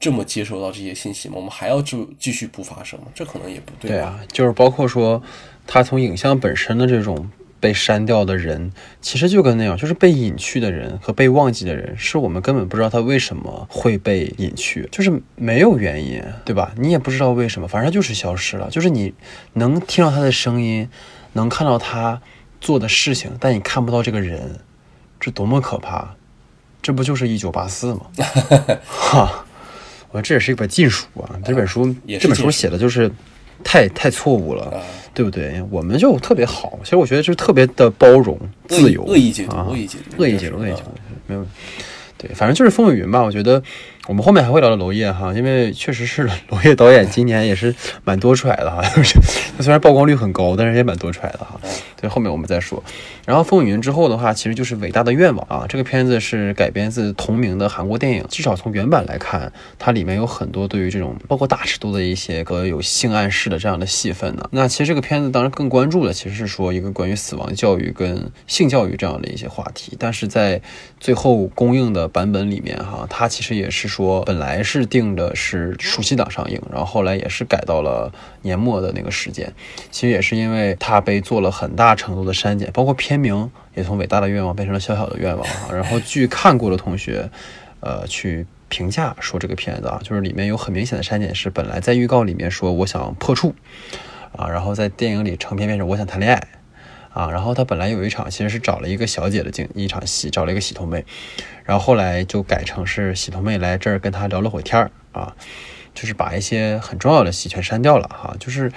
这么接收到这些信息吗？我们还要就继续不发声吗？这可能也不对。对啊，就是包括说，他从影像本身的这种被删掉的人，其实就跟那样，就是被隐去的人和被忘记的人，是我们根本不知道他为什么会被隐去，就是没有原因，对吧？你也不知道为什么，反正就是消失了。就是你能听到他的声音，能看到他做的事情，但你看不到这个人，这多么可怕！这不就是一九八四吗？哈。我这也是一本禁书啊！这本书这本书写的就是太太错误了，对不对？我们就特别好，其实我觉得就是特别的包容、自由、恶意解读、恶意解读、恶意解读、恶意解读，没有。对，反正就是风雨云吧。我觉得我们后面还会聊到娄烨哈，因为确实是 娄烨导演今年也是蛮多出来的哈。他虽然曝光率很高，但是也蛮多出来的哈。对，后面我们再说。然后风云之后的话，其实就是伟大的愿望啊。这个片子是改编自同名的韩国电影，至少从原版来看，它里面有很多对于这种包括大尺度的一些个有性暗示的这样的戏份呢。那其实这个片子当然更关注的其实是说一个关于死亡教育跟性教育这样的一些话题，但是在最后公映的版本里面哈，它其实也是说本来是定的是暑期档上映，然后后来也是改到了年末的那个时间。其实也是因为它被做了很大程度的删减，包括片名也从伟大的愿望变成了小小的愿望啊。然后据看过的同学，呃，去评价说这个片子啊，就是里面有很明显的删减，是本来在预告里面说我想破处啊，然后在电影里成片变成我想谈恋爱啊，然后他本来有一场其实是找了一个小姐的镜一场戏，找了一个洗头妹，然后后来就改成是洗头妹来这儿跟他聊了会天儿啊，就是把一些很重要的戏全删掉了哈，就是。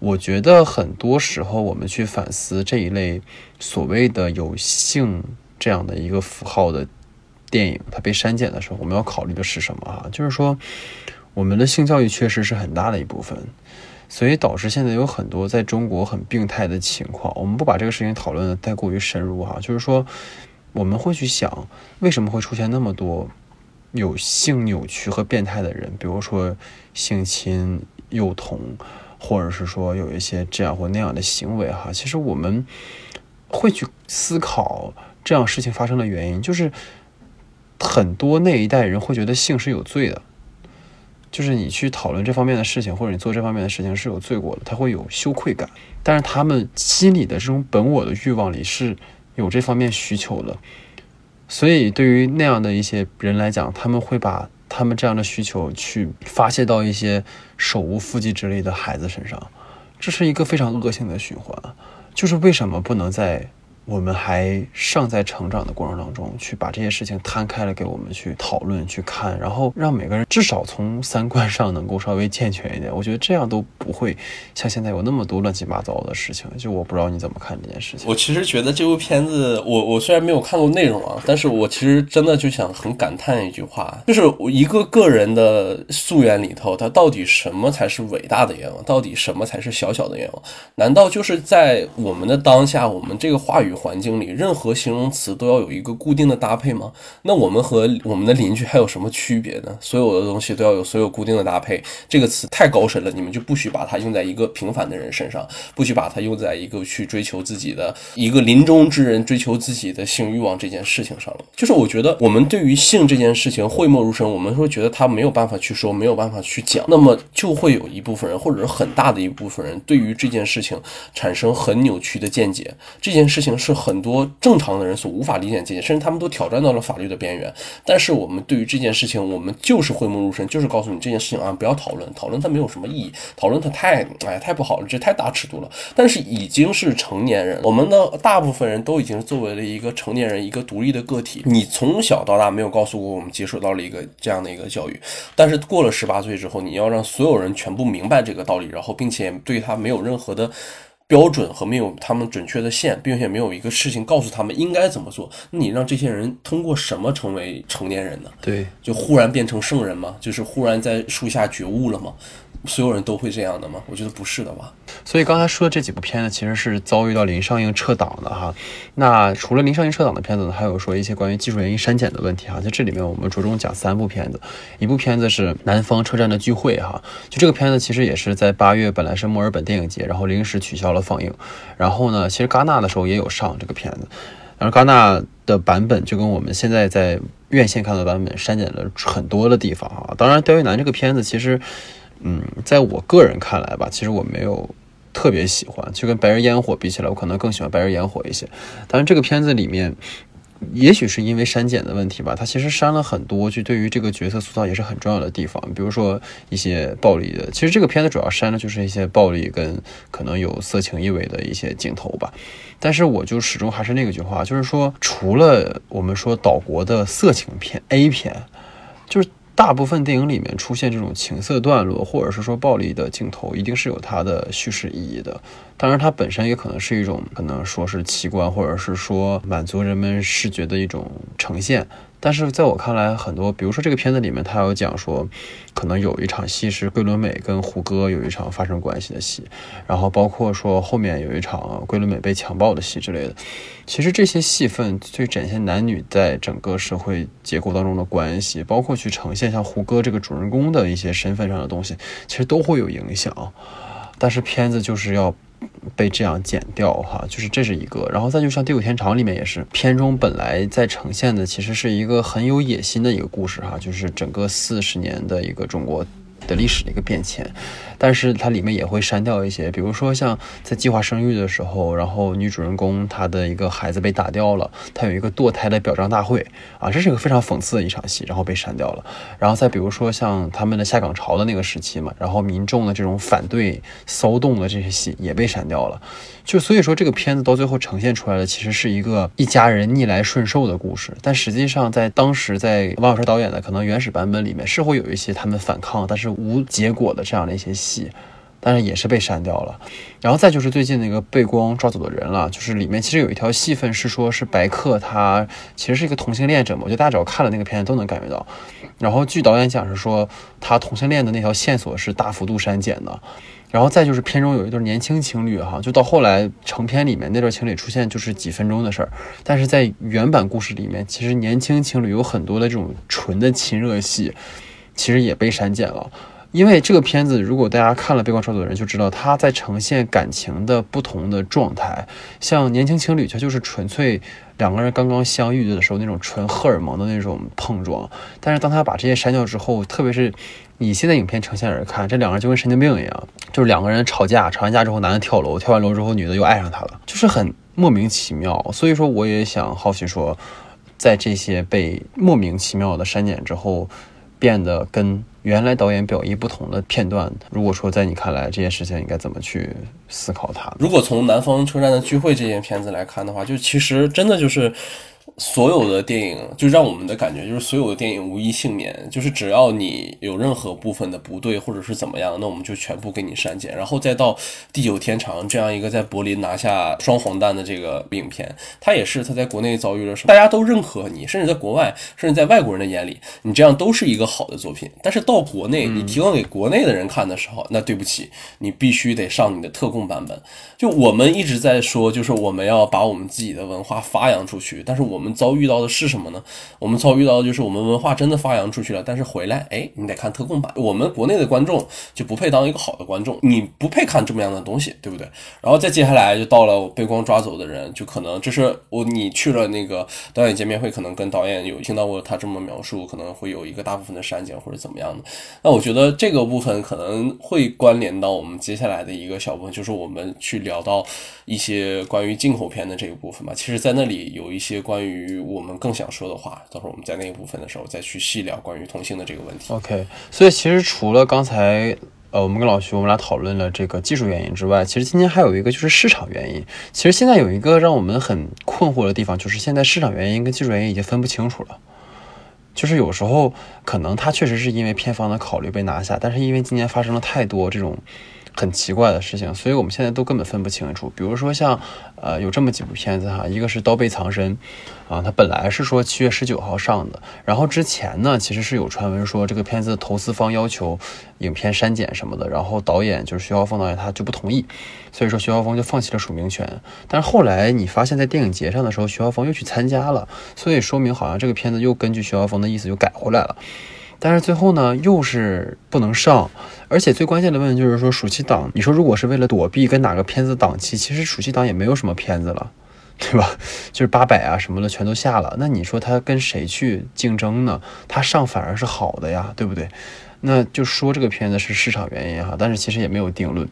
我觉得很多时候，我们去反思这一类所谓的有性这样的一个符号的电影，它被删减的时候，我们要考虑的是什么啊？就是说，我们的性教育确实是很大的一部分，所以导致现在有很多在中国很病态的情况。我们不把这个事情讨论的太过于深入哈，就是说，我们会去想，为什么会出现那么多有性扭曲和变态的人，比如说性侵幼童。或者是说有一些这样或那样的行为哈，其实我们会去思考这样事情发生的原因，就是很多那一代人会觉得性是有罪的，就是你去讨论这方面的事情，或者你做这方面的事情是有罪过的，他会有羞愧感，但是他们心里的这种本我的欲望里是有这方面需求的，所以对于那样的一些人来讲，他们会把。他们这样的需求去发泄到一些手无缚鸡之力的孩子身上，这是一个非常恶性的循环。就是为什么不能在？我们还尚在成长的过程当中，去把这些事情摊开了给我们去讨论、去看，然后让每个人至少从三观上能够稍微健全一点。我觉得这样都不会像现在有那么多乱七八糟的事情。就我不知道你怎么看这件事情。我其实觉得这部片子，我我虽然没有看过内容啊，但是我其实真的就想很感叹一句话，就是一个个人的夙愿里头，他到底什么才是伟大的愿望？到底什么才是小小的愿望？难道就是在我们的当下，我们这个话语？环境里，任何形容词都要有一个固定的搭配吗？那我们和我们的邻居还有什么区别呢？所有的东西都要有所有固定的搭配。这个词太高深了，你们就不许把它用在一个平凡的人身上，不许把它用在一个去追求自己的一个临终之人追求自己的性欲望这件事情上了。就是我觉得我们对于性这件事情讳莫如深，我们会觉得他没有办法去说，没有办法去讲，那么就会有一部分人，或者是很大的一部分人，对于这件事情产生很扭曲的见解。这件事情是。很多正常的人所无法理解见解，甚至他们都挑战到了法律的边缘。但是我们对于这件事情，我们就是讳莫如深，就是告诉你这件事情啊，不要讨论，讨论它没有什么意义，讨论它太哎太不好了，这太大尺度了。但是已经是成年人，我们的大部分人都已经作为了一个成年人，一个独立的个体。你从小到大没有告诉过我们接受到了一个这样的一个教育，但是过了十八岁之后，你要让所有人全部明白这个道理，然后并且对他没有任何的。标准和没有他们准确的线，并且没有一个事情告诉他们应该怎么做。那你让这些人通过什么成为成年人呢？对，就忽然变成圣人吗？就是忽然在树下觉悟了吗？所有人都会这样的吗？我觉得不是的吧。所以刚才说的这几部片子其实是遭遇到临上映撤档的哈。那除了临上映撤档的片子呢，还有说一些关于技术原因删减的问题哈。在这里面我们着重讲三部片子，一部片子是《南方车站的聚会》哈。就这个片子其实也是在八月本来是墨尔本电影节，然后临时取消了放映。然后呢，其实戛纳的时候也有上这个片子，然后戛纳的版本就跟我们现在在院线看的版本删减了很多的地方哈。当然，《钓鱼男》这个片子其实。嗯，在我个人看来吧，其实我没有特别喜欢，就跟《白日烟火》比起来，我可能更喜欢《白日烟火》一些。但是这个片子里面，也许是因为删减的问题吧，它其实删了很多，就对于这个角色塑造也是很重要的地方，比如说一些暴力的。其实这个片子主要删的就是一些暴力跟可能有色情意味的一些镜头吧。但是我就始终还是那个句话，就是说，除了我们说岛国的色情片 A 片，就是。大部分电影里面出现这种情色段落，或者是说暴力的镜头，一定是有它的叙事意义的。当然，它本身也可能是一种可能说是奇观，或者是说满足人们视觉的一种呈现。但是在我看来，很多比如说这个片子里面，他有讲说，可能有一场戏是桂纶镁跟胡歌有一场发生关系的戏，然后包括说后面有一场桂纶镁被强暴的戏之类的。其实这些戏份去展现男女在整个社会结构当中的关系，包括去呈现像胡歌这个主人公的一些身份上的东西，其实都会有影响。但是片子就是要。被这样剪掉哈，就是这是一个，然后再就像《第五天长》里面也是，片中本来在呈现的其实是一个很有野心的一个故事哈，就是整个四十年的一个中国。的历史的一个变迁，但是它里面也会删掉一些，比如说像在计划生育的时候，然后女主人公她的一个孩子被打掉了，她有一个堕胎的表彰大会啊，这是一个非常讽刺的一场戏，然后被删掉了。然后再比如说像他们的下岗潮的那个时期嘛，然后民众的这种反对骚动的这些戏也被删掉了。就所以说，这个片子到最后呈现出来的，其实是一个一家人逆来顺受的故事。但实际上，在当时，在王小川导演的可能原始版本里面，是会有一些他们反抗，但是无结果的这样的一些戏，戏但是也是被删掉了。然后再就是最近那个被光抓走的人了，就是里面其实有一条戏份是说，是白客他其实是一个同性恋者嘛。我觉得大家只要看了那个片子都能感觉到。然后据导演讲是说，他同性恋的那条线索是大幅度删减的。然后再就是片中有一对年轻情侣哈，就到后来成片里面那对情侣出现就是几分钟的事儿，但是在原版故事里面，其实年轻情侣有很多的这种纯的亲热戏，其实也被删减了。因为这个片子，如果大家看了《背光抓走的人》，就知道他在呈现感情的不同的状态。像年轻情侣，他就是纯粹两个人刚刚相遇的时候那种纯荷尔蒙的那种碰撞。但是当他把这些删掉之后，特别是你现在影片呈现而看，这两个人就跟神经病一样，就是两个人吵架，吵完架之后男的跳楼，跳完楼之后女的又爱上他了，就是很莫名其妙。所以说，我也想好奇说，在这些被莫名其妙的删减之后，变得跟。原来导演表意不同的片段，如果说在你看来这件事情应该怎么去思考它？如果从南方车站的聚会这件片子来看的话，就其实真的就是。所有的电影就让我们的感觉就是所有的电影无一幸免，就是只要你有任何部分的不对或者是怎么样，那我们就全部给你删减，然后再到《地久天长》这样一个在柏林拿下双黄蛋的这个影片，它也是它在国内遭遇了什么，大家都认可你，甚至在国外，甚至在外国人的眼里，你这样都是一个好的作品。但是到国内，你提供给国内的人看的时候，那对不起，你必须得上你的特供版本。就我们一直在说，就是我们要把我们自己的文化发扬出去，但是我们。我们遭遇到的是什么呢？我们遭遇到的就是我们文化真的发扬出去了，但是回来，哎，你得看特供版。我们国内的观众就不配当一个好的观众，你不配看这么样的东西，对不对？然后再接下来就到了被光抓走的人，就可能这是我你去了那个导演见面会，可能跟导演有听到过他这么描述，可能会有一个大部分的删减或者怎么样的。那我觉得这个部分可能会关联到我们接下来的一个小部分，就是我们去聊到一些关于进口片的这个部分吧。其实，在那里有一些关于。于我们更想说的话，到时候我们在那一部分的时候再去细聊关于同性的这个问题。OK，所以其实除了刚才呃我们跟老徐我们俩讨论了这个技术原因之外，其实今天还有一个就是市场原因。其实现在有一个让我们很困惑的地方，就是现在市场原因跟技术原因已经分不清楚了。就是有时候可能它确实是因为片方的考虑被拿下，但是因为今年发生了太多这种。很奇怪的事情，所以我们现在都根本分不清楚。比如说像，呃，有这么几部片子哈，一个是《刀背藏身》，啊，它本来是说七月十九号上的，然后之前呢，其实是有传闻说这个片子投资方要求影片删减什么的，然后导演就是徐浩峰导演他就不同意，所以说徐浩峰就放弃了署名权。但是后来你发现，在电影节上的时候，徐浩峰又去参加了，所以说明好像这个片子又根据徐浩峰的意思又改回来了。但是最后呢，又是不能上，而且最关键的问题就是说，暑期档，你说如果是为了躲避跟哪个片子档期，其实暑期档也没有什么片子了，对吧？就是八百啊什么的全都下了，那你说他跟谁去竞争呢？他上反而是好的呀，对不对？那就说这个片子是市场原因哈，但是其实也没有定论。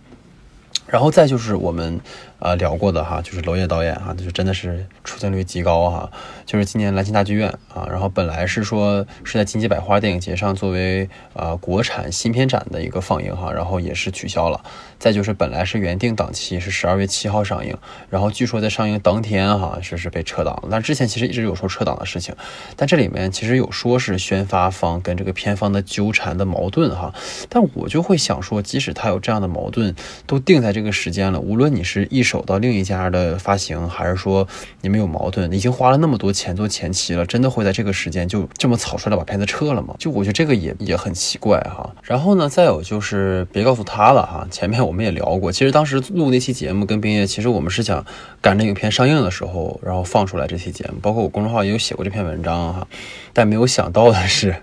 然后再就是我们。呃，聊过的哈，就是娄烨导演哈，就真的是出镜率极高哈。就是今年兰心大剧院啊，然后本来是说是在金鸡百花电影节上作为呃国产新片展的一个放映哈，然后也是取消了。再就是本来是原定档期是十二月七号上映，然后据说在上映当天哈，是是被撤档。但之前其实一直有说撤档的事情，但这里面其实有说是宣发方跟这个片方的纠缠的矛盾哈。但我就会想说，即使他有这样的矛盾，都定在这个时间了，无论你是一时。手到另一家的发行，还是说你们有矛盾？已经花了那么多钱做前期了，真的会在这个时间就这么草率的把片子撤了吗？就我觉得这个也也很奇怪哈。然后呢，再有就是别告诉他了哈。前面我们也聊过，其实当时录那期节目跟冰叶，其实我们是想赶着影片上映的时候，然后放出来这期节目，包括我公众号也有写过这篇文章哈。但没有想到的是。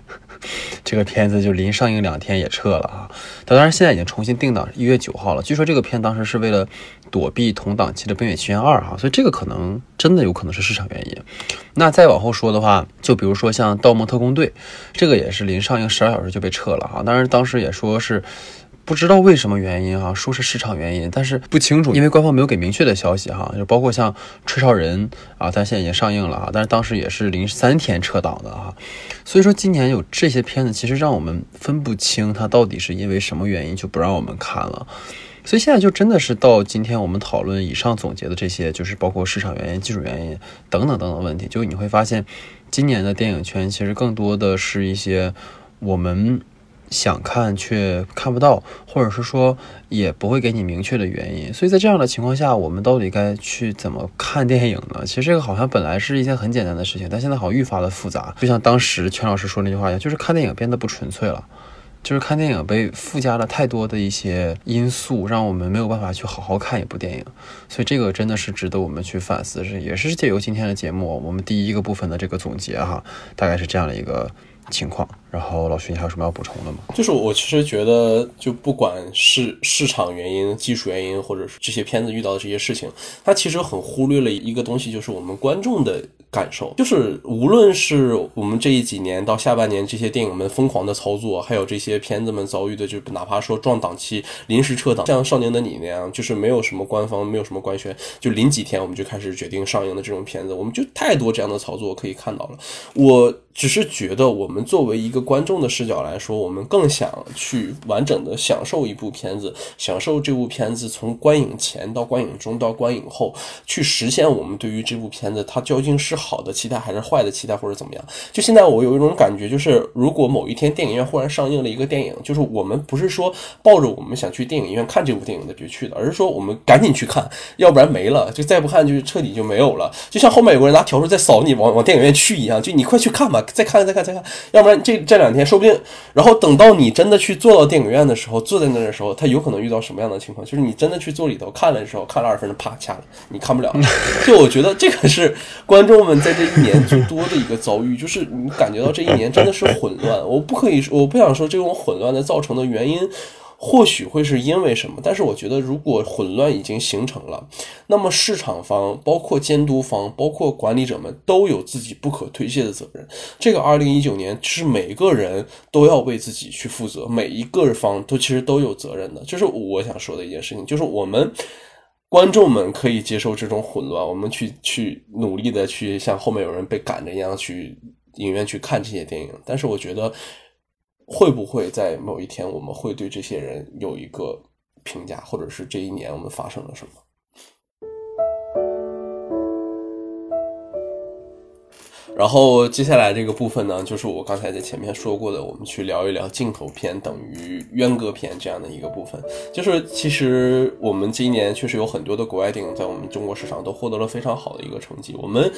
这个片子就临上映两天也撤了哈，它当然现在已经重新定档一月九号了。据说这个片当时是为了躲避同档期的《冰雪奇缘二》哈，所以这个可能真的有可能是市场原因。那再往后说的话，就比如说像《盗梦特工队》，这个也是临上映十二小时就被撤了哈，当然当时也说是。不知道为什么原因哈，说是市场原因，但是不清楚，因为官方没有给明确的消息哈。就包括像《吹哨人》啊，但现在已经上映了啊，但是当时也是零三天撤档的哈。所以说今年有这些片子，其实让我们分不清它到底是因为什么原因就不让我们看了。所以现在就真的是到今天我们讨论以上总结的这些，就是包括市场原因、技术原因等等等等问题，就你会发现，今年的电影圈其实更多的是一些我们。想看却看不到，或者是说也不会给你明确的原因，所以在这样的情况下，我们到底该去怎么看电影呢？其实这个好像本来是一件很简单的事情，但现在好像愈发的复杂。就像当时全老师说那句话一样，就是看电影变得不纯粹了，就是看电影被附加了太多的一些因素，让我们没有办法去好好看一部电影。所以这个真的是值得我们去反思，是也是借由今天的节目，我们第一个部分的这个总结哈，大概是这样的一个情况。然后老徐，你还有什么要补充的吗？就是我其实觉得，就不管是市场原因、技术原因，或者是这些片子遇到的这些事情，它其实很忽略了一个东西，就是我们观众的感受。就是无论是我们这一几年到下半年这些电影们疯狂的操作，还有这些片子们遭遇的，就哪怕说撞档期、临时撤档，像《少年的你》那样，就是没有什么官方、没有什么官宣，就临几天我们就开始决定上映的这种片子，我们就太多这样的操作可以看到了。我只是觉得，我们作为一个观众的视角来说，我们更想去完整的享受一部片子，享受这部片子从观影前到观影中到观影后，去实现我们对于这部片子它究竟是好的期待还是坏的期待或者怎么样。就现在我有一种感觉，就是如果某一天电影院忽然上映了一个电影，就是我们不是说抱着我们想去电影院看这部电影的就去的，而是说我们赶紧去看，要不然没了，就再不看就彻底就没有了。就像后面有个人拿笤帚在扫你往往电影院去一样，就你快去看吧，再看再看再看，要不然这这两天。说不定，然后等到你真的去坐到电影院的时候，坐在那的时候，他有可能遇到什么样的情况？就是你真的去坐里头看了的时候，看了二十分钟，啪掐了，你看不了。就我觉得这个是观众们在这一年最多的一个遭遇，就是你感觉到这一年真的是混乱。我不可以，我不想说这种混乱的造成的原因。或许会是因为什么？但是我觉得，如果混乱已经形成了，那么市场方、包括监督方、包括管理者们都有自己不可推卸的责任。这个二零一九年是每个人都要为自己去负责，每一个方都其实都有责任的。就是我想说的一件事情，就是我们观众们可以接受这种混乱，我们去去努力的去像后面有人被赶着一样去影院去看这些电影。但是我觉得。会不会在某一天，我们会对这些人有一个评价，或者是这一年我们发生了什么？然后接下来这个部分呢，就是我刚才在前面说过的，我们去聊一聊镜头片等于冤歌片这样的一个部分。就是其实我们今年确实有很多的国外电影在我们中国市场都获得了非常好的一个成绩。我们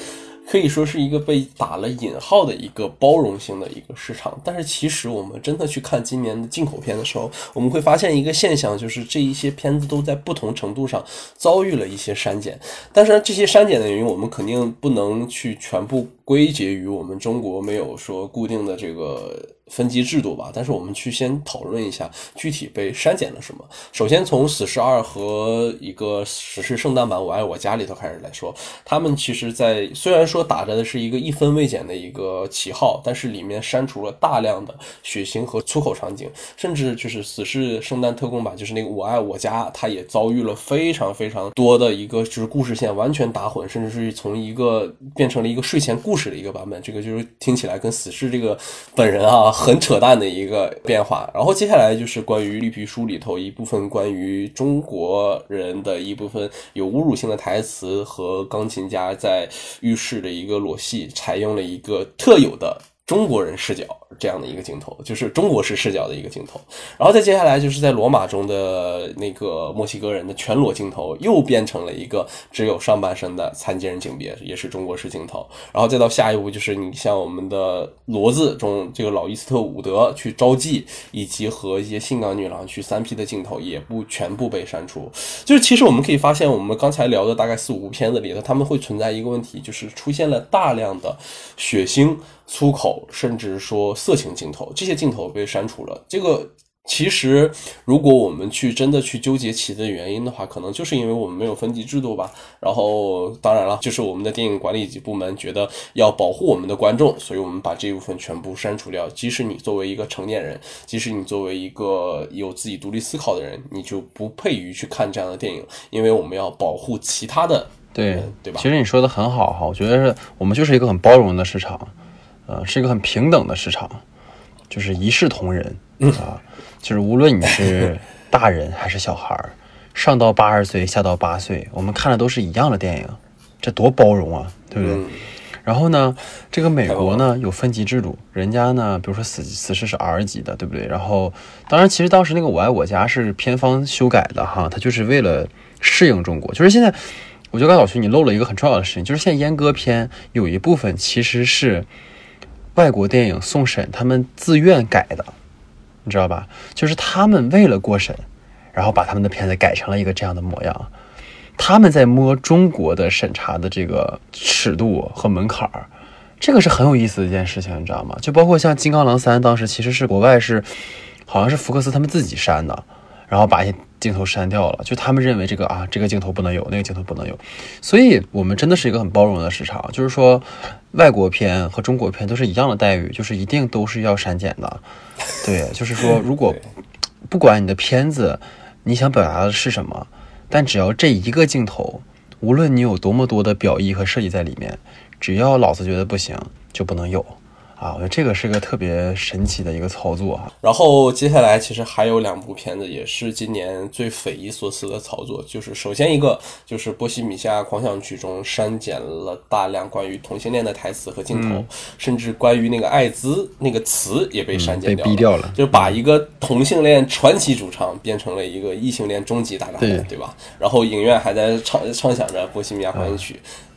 可以说是一个被打了引号的一个包容性的一个市场。但是其实我们真的去看今年的进口片的时候，我们会发现一个现象，就是这一些片子都在不同程度上遭遇了一些删减。但是这些删减的原因，我们肯定不能去全部。归结于我们中国没有说固定的这个。分级制度吧，但是我们去先讨论一下具体被删减了什么。首先从《死侍二》和一个《死侍圣诞版我爱我家》里头开始来说，他们其实，在虽然说打着的是一个一分未减的一个旗号，但是里面删除了大量的血腥和粗口场景，甚至就是《死侍圣诞特工版》，就是那个《我爱我家》，它也遭遇了非常非常多的一个就是故事线完全打混，甚至是从一个变成了一个睡前故事的一个版本。这个就是听起来跟死侍这个本人啊。很扯淡的一个变化，然后接下来就是关于绿皮书里头一部分关于中国人的一部分有侮辱性的台词和钢琴家在浴室的一个裸戏，采用了一个特有的中国人视角。这样的一个镜头，就是中国式视角的一个镜头。然后再接下来就是在罗马中的那个墨西哥人的全裸镜头，又变成了一个只有上半身的残疾人景别，也是中国式镜头。然后再到下一步就是你像我们的骡子中这个老伊斯特伍德去招妓，以及和一些性感女郎去三 P 的镜头，也不全部被删除。就是其实我们可以发现，我们刚才聊的大概四五部片子里头，他们会存在一个问题，就是出现了大量的血腥、粗口，甚至说色情镜头，这些镜头被删除了。这个其实，如果我们去真的去纠结其的原因的话，可能就是因为我们没有分级制度吧。然后，当然了，就是我们的电影管理级部门觉得要保护我们的观众，所以我们把这一部分全部删除掉。即使你作为一个成年人，即使你作为一个有自己独立思考的人，你就不配于去看这样的电影，因为我们要保护其他的。对对吧？其实你说的很好哈，我觉得是我们就是一个很包容的市场，呃，是一个很平等的市场，就是一视同仁啊，就是无论你是大人还是小孩儿，上到八十岁，下到八岁，我们看的都是一样的电影，这多包容啊，对不对？然后呢，这个美国呢有分级制度，人家呢，比如说死死侍是 R 级的，对不对？然后，当然，其实当时那个我爱我家是片方修改的哈，它就是为了适应中国，就是现在。我觉得高小徐，你漏了一个很重要的事情，就是现在阉割片有一部分其实是外国电影送审，他们自愿改的，你知道吧？就是他们为了过审，然后把他们的片子改成了一个这样的模样，他们在摸中国的审查的这个尺度和门槛儿，这个是很有意思的一件事情，你知道吗？就包括像《金刚狼三》，当时其实是国外是好像是福克斯他们自己删的。然后把一些镜头删掉了，就他们认为这个啊，这个镜头不能有，那个镜头不能有，所以我们真的是一个很包容的市场，就是说，外国片和中国片都是一样的待遇，就是一定都是要删减的，对，就是说，如果不管你的片子你想表达的是什么，但只要这一个镜头，无论你有多么多的表意和设计在里面，只要老子觉得不行，就不能有。啊，我觉得这个是个特别神奇的一个操作哈。然后接下来其实还有两部片子也是今年最匪夷所思的操作，就是首先一个就是《波西米亚狂想曲》中删减了大量关于同性恋的台词和镜头，甚至关于那个艾滋那个词也被删减掉了，就把一个同性恋传奇主唱变成了一个异性恋终极大佬，对吧？然后影院还在唱唱响着《波西米亚狂想曲》。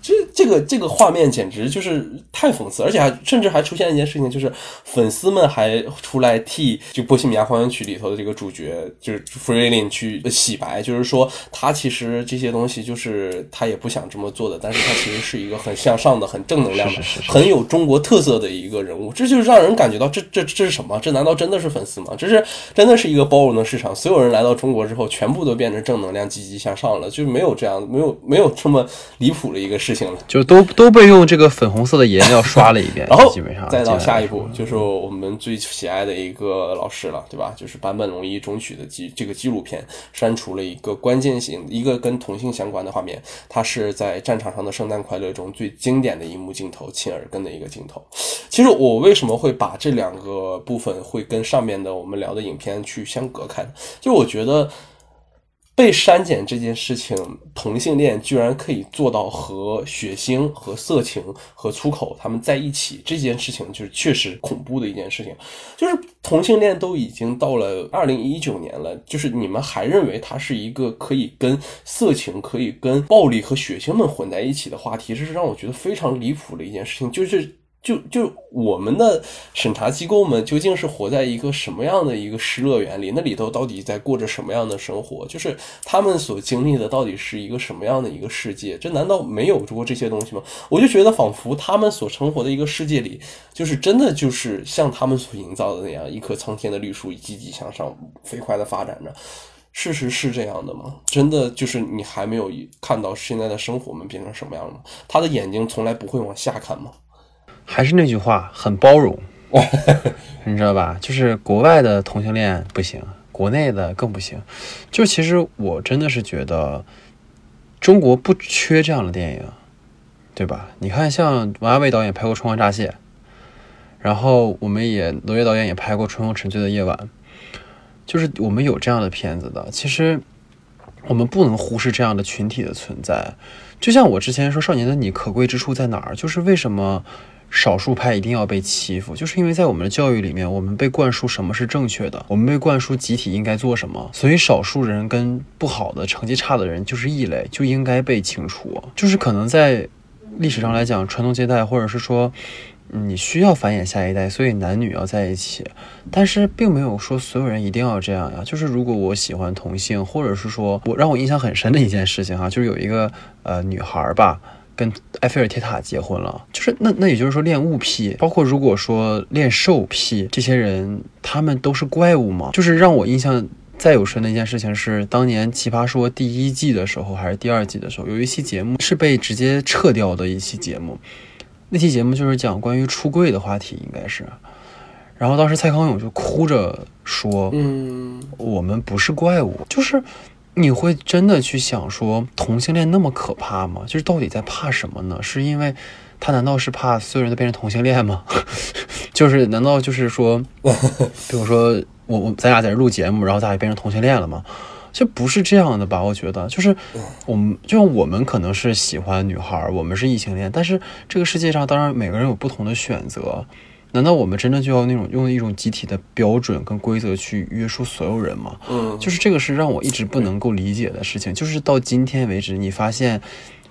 这这个这个画面简直就是太讽刺，而且还甚至还出现一件事情，就是粉丝们还出来替就《波西米亚狂想曲》里头的这个主角就是 f r e e l i n 去洗白，就是说他其实这些东西就是他也不想这么做的，但是他其实是一个很向上的、很正能量的、很有中国特色的一个人物。这就是让人感觉到这这这是什么？这难道真的是粉丝吗？这是真的是一个包容的市场，所有人来到中国之后，全部都变成正能量、积极向上了，就没有这样没有没有这么离谱的一个事。就都都被用这个粉红色的颜料刷了一遍，然后基本上再到下一步就是我们最喜爱的一个老师了，对吧？就是坂本龙一中曲的纪这个纪录片删除了一个关键性一个跟同性相关的画面，它是在战场上的圣诞快乐中最经典的一幕镜头，亲耳根的一个镜头。其实我为什么会把这两个部分会跟上面的我们聊的影片去相隔开？就我觉得。被删减这件事情，同性恋居然可以做到和血腥、和色情、和粗口他们在一起，这件事情就是确实恐怖的一件事情。就是同性恋都已经到了二零一九年了，就是你们还认为它是一个可以跟色情、可以跟暴力和血腥们混在一起的话题，这是让我觉得非常离谱的一件事情。就是。就就我们的审查机构们究竟是活在一个什么样的一个失乐园里？那里头到底在过着什么样的生活？就是他们所经历的到底是一个什么样的一个世界？这难道没有过这些东西吗？我就觉得仿佛他们所生活的一个世界里，就是真的就是像他们所营造的那样，一棵苍天的绿树积极向上，飞快的发展着。事实是这样的吗？真的就是你还没有看到现在的生活们变成什么样吗？他的眼睛从来不会往下看吗？还是那句话，很包容，你知道吧？就是国外的同性恋不行，国内的更不行。就其实我真的是觉得，中国不缺这样的电影，对吧？你看，像王家卫导演拍过《春光乍泄》，然后我们也娄烨导演也拍过《春风沉醉的夜晚》，就是我们有这样的片子的。其实我们不能忽视这样的群体的存在。就像我之前说，《少年的你》可贵之处在哪儿？就是为什么少数派一定要被欺负？就是因为在我们的教育里面，我们被灌输什么是正确的，我们被灌输集体应该做什么，所以少数人跟不好的、成绩差的人就是异类，就应该被清除。就是可能在历史上来讲，传宗接代，或者是说。你需要繁衍下一代，所以男女要在一起，但是并没有说所有人一定要这样呀。就是如果我喜欢同性，或者是说我让我印象很深的一件事情哈，就是有一个呃女孩吧，跟埃菲尔铁塔结婚了。就是那那也就是说练物癖，包括如果说练兽癖，这些人他们都是怪物吗？就是让我印象再有深的一件事情是，当年奇葩说第一季的时候还是第二季的时候，有一期节目是被直接撤掉的一期节目。那期节目就是讲关于出柜的话题，应该是。然后当时蔡康永就哭着说：“嗯，我们不是怪物。”就是你会真的去想说，同性恋那么可怕吗？就是到底在怕什么呢？是因为他难道是怕所有人都变成同性恋吗？就是难道就是说，比如说我我咱俩在这录节目，然后咱俩变成同性恋了吗？就不是这样的吧？我觉得，就是我们，就像我们可能是喜欢女孩，我们是异性恋，但是这个世界上当然每个人有不同的选择。难道我们真的就要那种用一种集体的标准跟规则去约束所有人吗？嗯，就是这个是让我一直不能够理解的事情。就是到今天为止，你发现。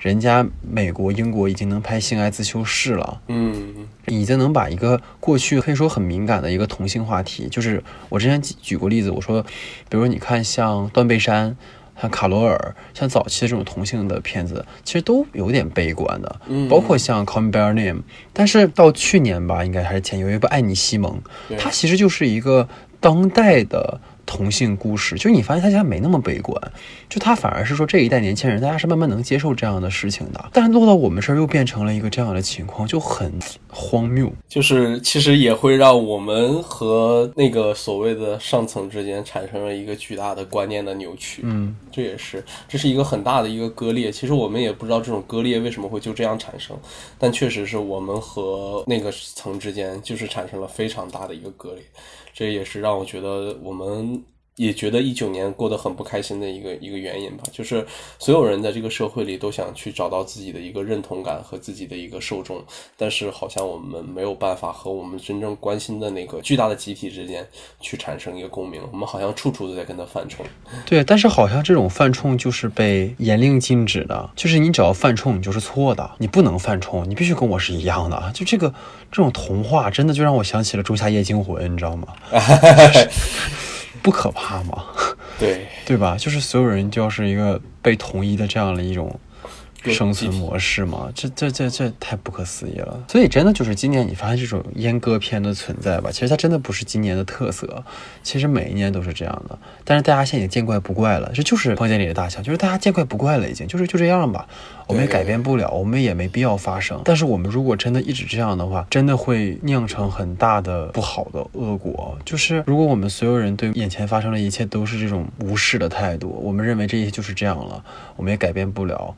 人家美国、英国已经能拍性爱自修室了，嗯，已经能把一个过去可以说很敏感的一个同性话题，就是我之前举过例子，我说，比如说你看像断背山、像卡罗尔、像早期的这种同性的片子，其实都有点悲观的，嗯，包括像 Call Me By Your Name，但是到去年吧，应该还是前有一部《爱你西蒙》，它其实就是一个当代的。同性故事，就是你发现他家没那么悲观，就他反而是说这一代年轻人，大家是慢慢能接受这样的事情的。但是落到我们这儿又变成了一个这样的情况，就很荒谬。就是其实也会让我们和那个所谓的上层之间产生了一个巨大的观念的扭曲。嗯，这也是这是一个很大的一个割裂。其实我们也不知道这种割裂为什么会就这样产生，但确实是我们和那个层之间就是产生了非常大的一个割裂。这也是让我觉得我们。也觉得一九年过得很不开心的一个一个原因吧，就是所有人在这个社会里都想去找到自己的一个认同感和自己的一个受众，但是好像我们没有办法和我们真正关心的那个巨大的集体之间去产生一个共鸣，我们好像处处都在跟他犯冲。对，但是好像这种犯冲就是被严令禁止的，就是你只要犯冲，你就是错的，你不能犯冲，你必须跟我是一样的。就这个这种童话，真的就让我想起了《仲夏夜惊魂》，你知道吗？不可怕吗？对对吧？就是所有人就要是一个被统一的这样的一种。生存模式吗，这这这这太不可思议了。所以真的就是今年你发现这种阉割片的存在吧，其实它真的不是今年的特色，其实每一年都是这样的。但是大家现在也见怪不怪了，这就是房间里的大象，就是大家见怪不怪了，已经就是就这样吧，我们也改变不了，我们也没必要发生。但是我们如果真的一直这样的话，真的会酿成很大的不好的恶果。就是如果我们所有人对眼前发生的一切都是这种无视的态度，我们认为这一切就是这样了，我们也改变不了。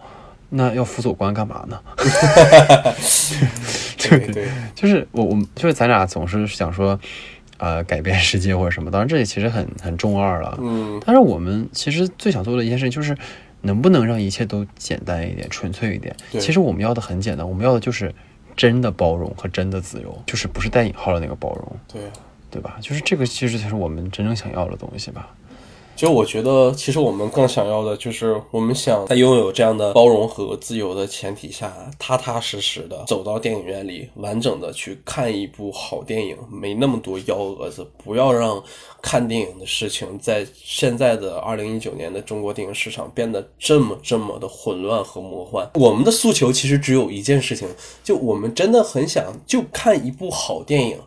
那要辅佐官干嘛呢？对 对，就是我我就是咱俩总是想说，呃，改变世界或者什么。当然这里其实很很中二了。嗯。但是我们其实最想做的一件事情就是，能不能让一切都简单一点、纯粹一点？其实我们要的很简单，我们要的就是真的包容和真的自由，就是不是带引号的那个包容。对。对吧？就是这个，其实才是我们真正想要的东西吧。就我觉得，其实我们更想要的就是，我们想在拥有这样的包容和自由的前提下，踏踏实实的走到电影院里，完整的去看一部好电影，没那么多幺蛾子，不要让看电影的事情在现在的二零一九年的中国电影市场变得这么这么的混乱和魔幻。我们的诉求其实只有一件事情，就我们真的很想就看一部好电影。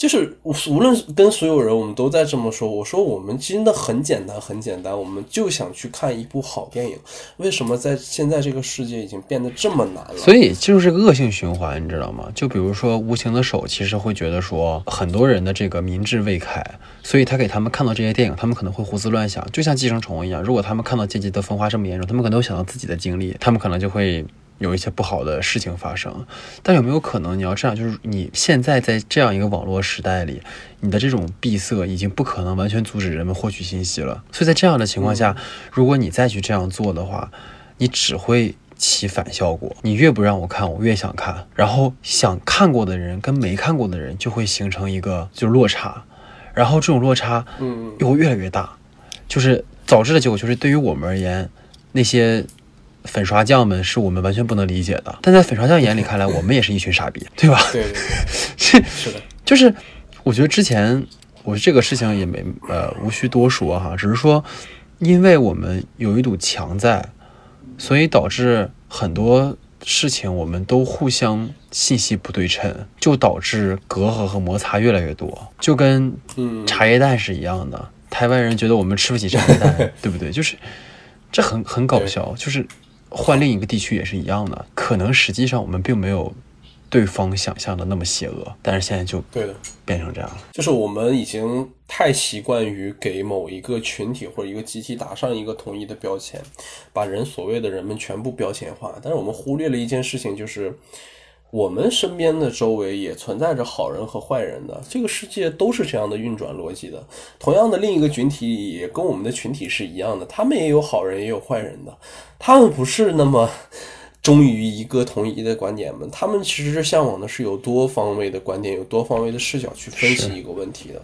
就是无论跟所有人，我们都在这么说。我说我们真的很简单，很简单，我们就想去看一部好电影。为什么在现在这个世界已经变得这么难了？所以就是恶性循环，你知道吗？就比如说《无情的手》，其实会觉得说很多人的这个民智未开，所以他给他们看到这些电影，他们可能会胡思乱想，就像寄生虫一样。如果他们看到阶级的分化这么严重，他们可能会想到自己的经历，他们可能就会。有一些不好的事情发生。但有没有可能，你要这样，就是你现在在这样一个网络时代里，你的这种闭塞已经不可能完全阻止人们获取信息了。所以在这样的情况下，如果你再去这样做的话，你只会起反效果。你越不让我看，我越想看，然后想看过的人跟没看过的人就会形成一个就是落差，然后这种落差，嗯，又会越来越大，就是导致的结果就是对于我们而言，那些粉刷匠们是我们完全不能理解的，但在粉刷匠眼里看来，我们也是一群傻逼，对吧？对对对，是是的，就是我觉得之前我这个事情也没呃无需多说哈，只是说，因为我们有一堵墙在，所以导致很多事情我们都互相信息不对称，就导致隔阂和摩擦越来越多，就跟嗯，茶叶蛋是一样的。台湾人觉得我们吃不起茶叶蛋，对不对？就是这很很搞笑，就是换另一个地区也是一样的，可能实际上我们并没有对方想象的那么邪恶，但是现在就对的。变成这样了。就是我们已经太习惯于给某一个群体或者一个集体打上一个统一的标签，把人所谓的人们全部标签化，但是我们忽略了一件事情，就是我们身边的周围也存在着好人和坏人的，这个世界都是这样的运转逻辑的。同样的，另一个群体也跟我们的群体是一样的，他们也有好人也有坏人的，他们不是那么。忠于一个统一的观点们，他们其实是向往的是有多方位的观点，有多方位的视角去分析一个问题的。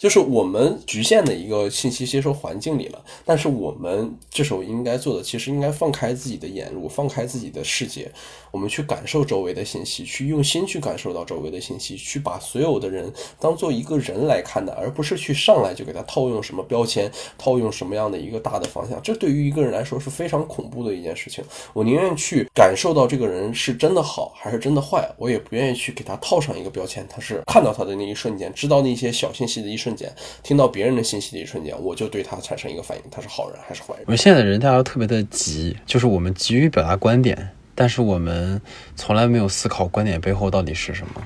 就是我们局限的一个信息接收环境里了，但是我们这时候应该做的，其实应该放开自己的眼路，放开自己的世界，我们去感受周围的信息，去用心去感受到周围的信息，去把所有的人当做一个人来看待，而不是去上来就给他套用什么标签，套用什么样的一个大的方向。这对于一个人来说是非常恐怖的一件事情。我宁愿去感受到这个人是真的好还是真的坏，我也不愿意去给他套上一个标签。他是看到他的那一瞬间，知道那些小信息的一瞬间，听到别人的信息的一瞬间，我就对他产生一个反应，他是好人还是坏人。我们现在的人大家都特别的急，就是我们急于表达观点，但是我们从来没有思考观点背后到底是什么。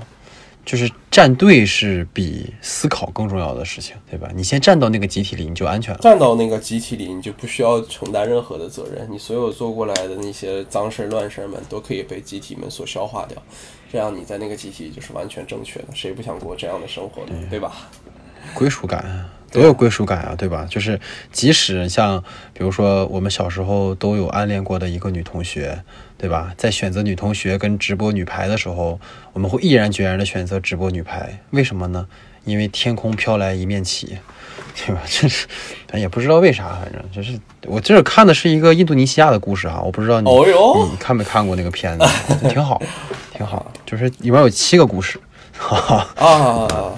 就是站队是比思考更重要的事情，对吧？你先站到那个集体里，你就安全了。站到那个集体里，你就不需要承担任何的责任，你所有做过来的那些脏事儿乱事儿们都可以被集体们所消化掉，这样你在那个集体就是完全正确的。谁不想过这样的生活呢？对吧？归属感，多有归属感啊，对吧？就是即使像比如说我们小时候都有暗恋过的一个女同学，对吧？在选择女同学跟直播女排的时候，我们会毅然决然的选择直播女排，为什么呢？因为天空飘来一面旗，对吧？这是，咱也不知道为啥，反正就是我这看的是一个印度尼西亚的故事哈，我不知道你、哦你看没看过那个片子，挺好，挺好，就是里面有七个故事，哈 哈。啊，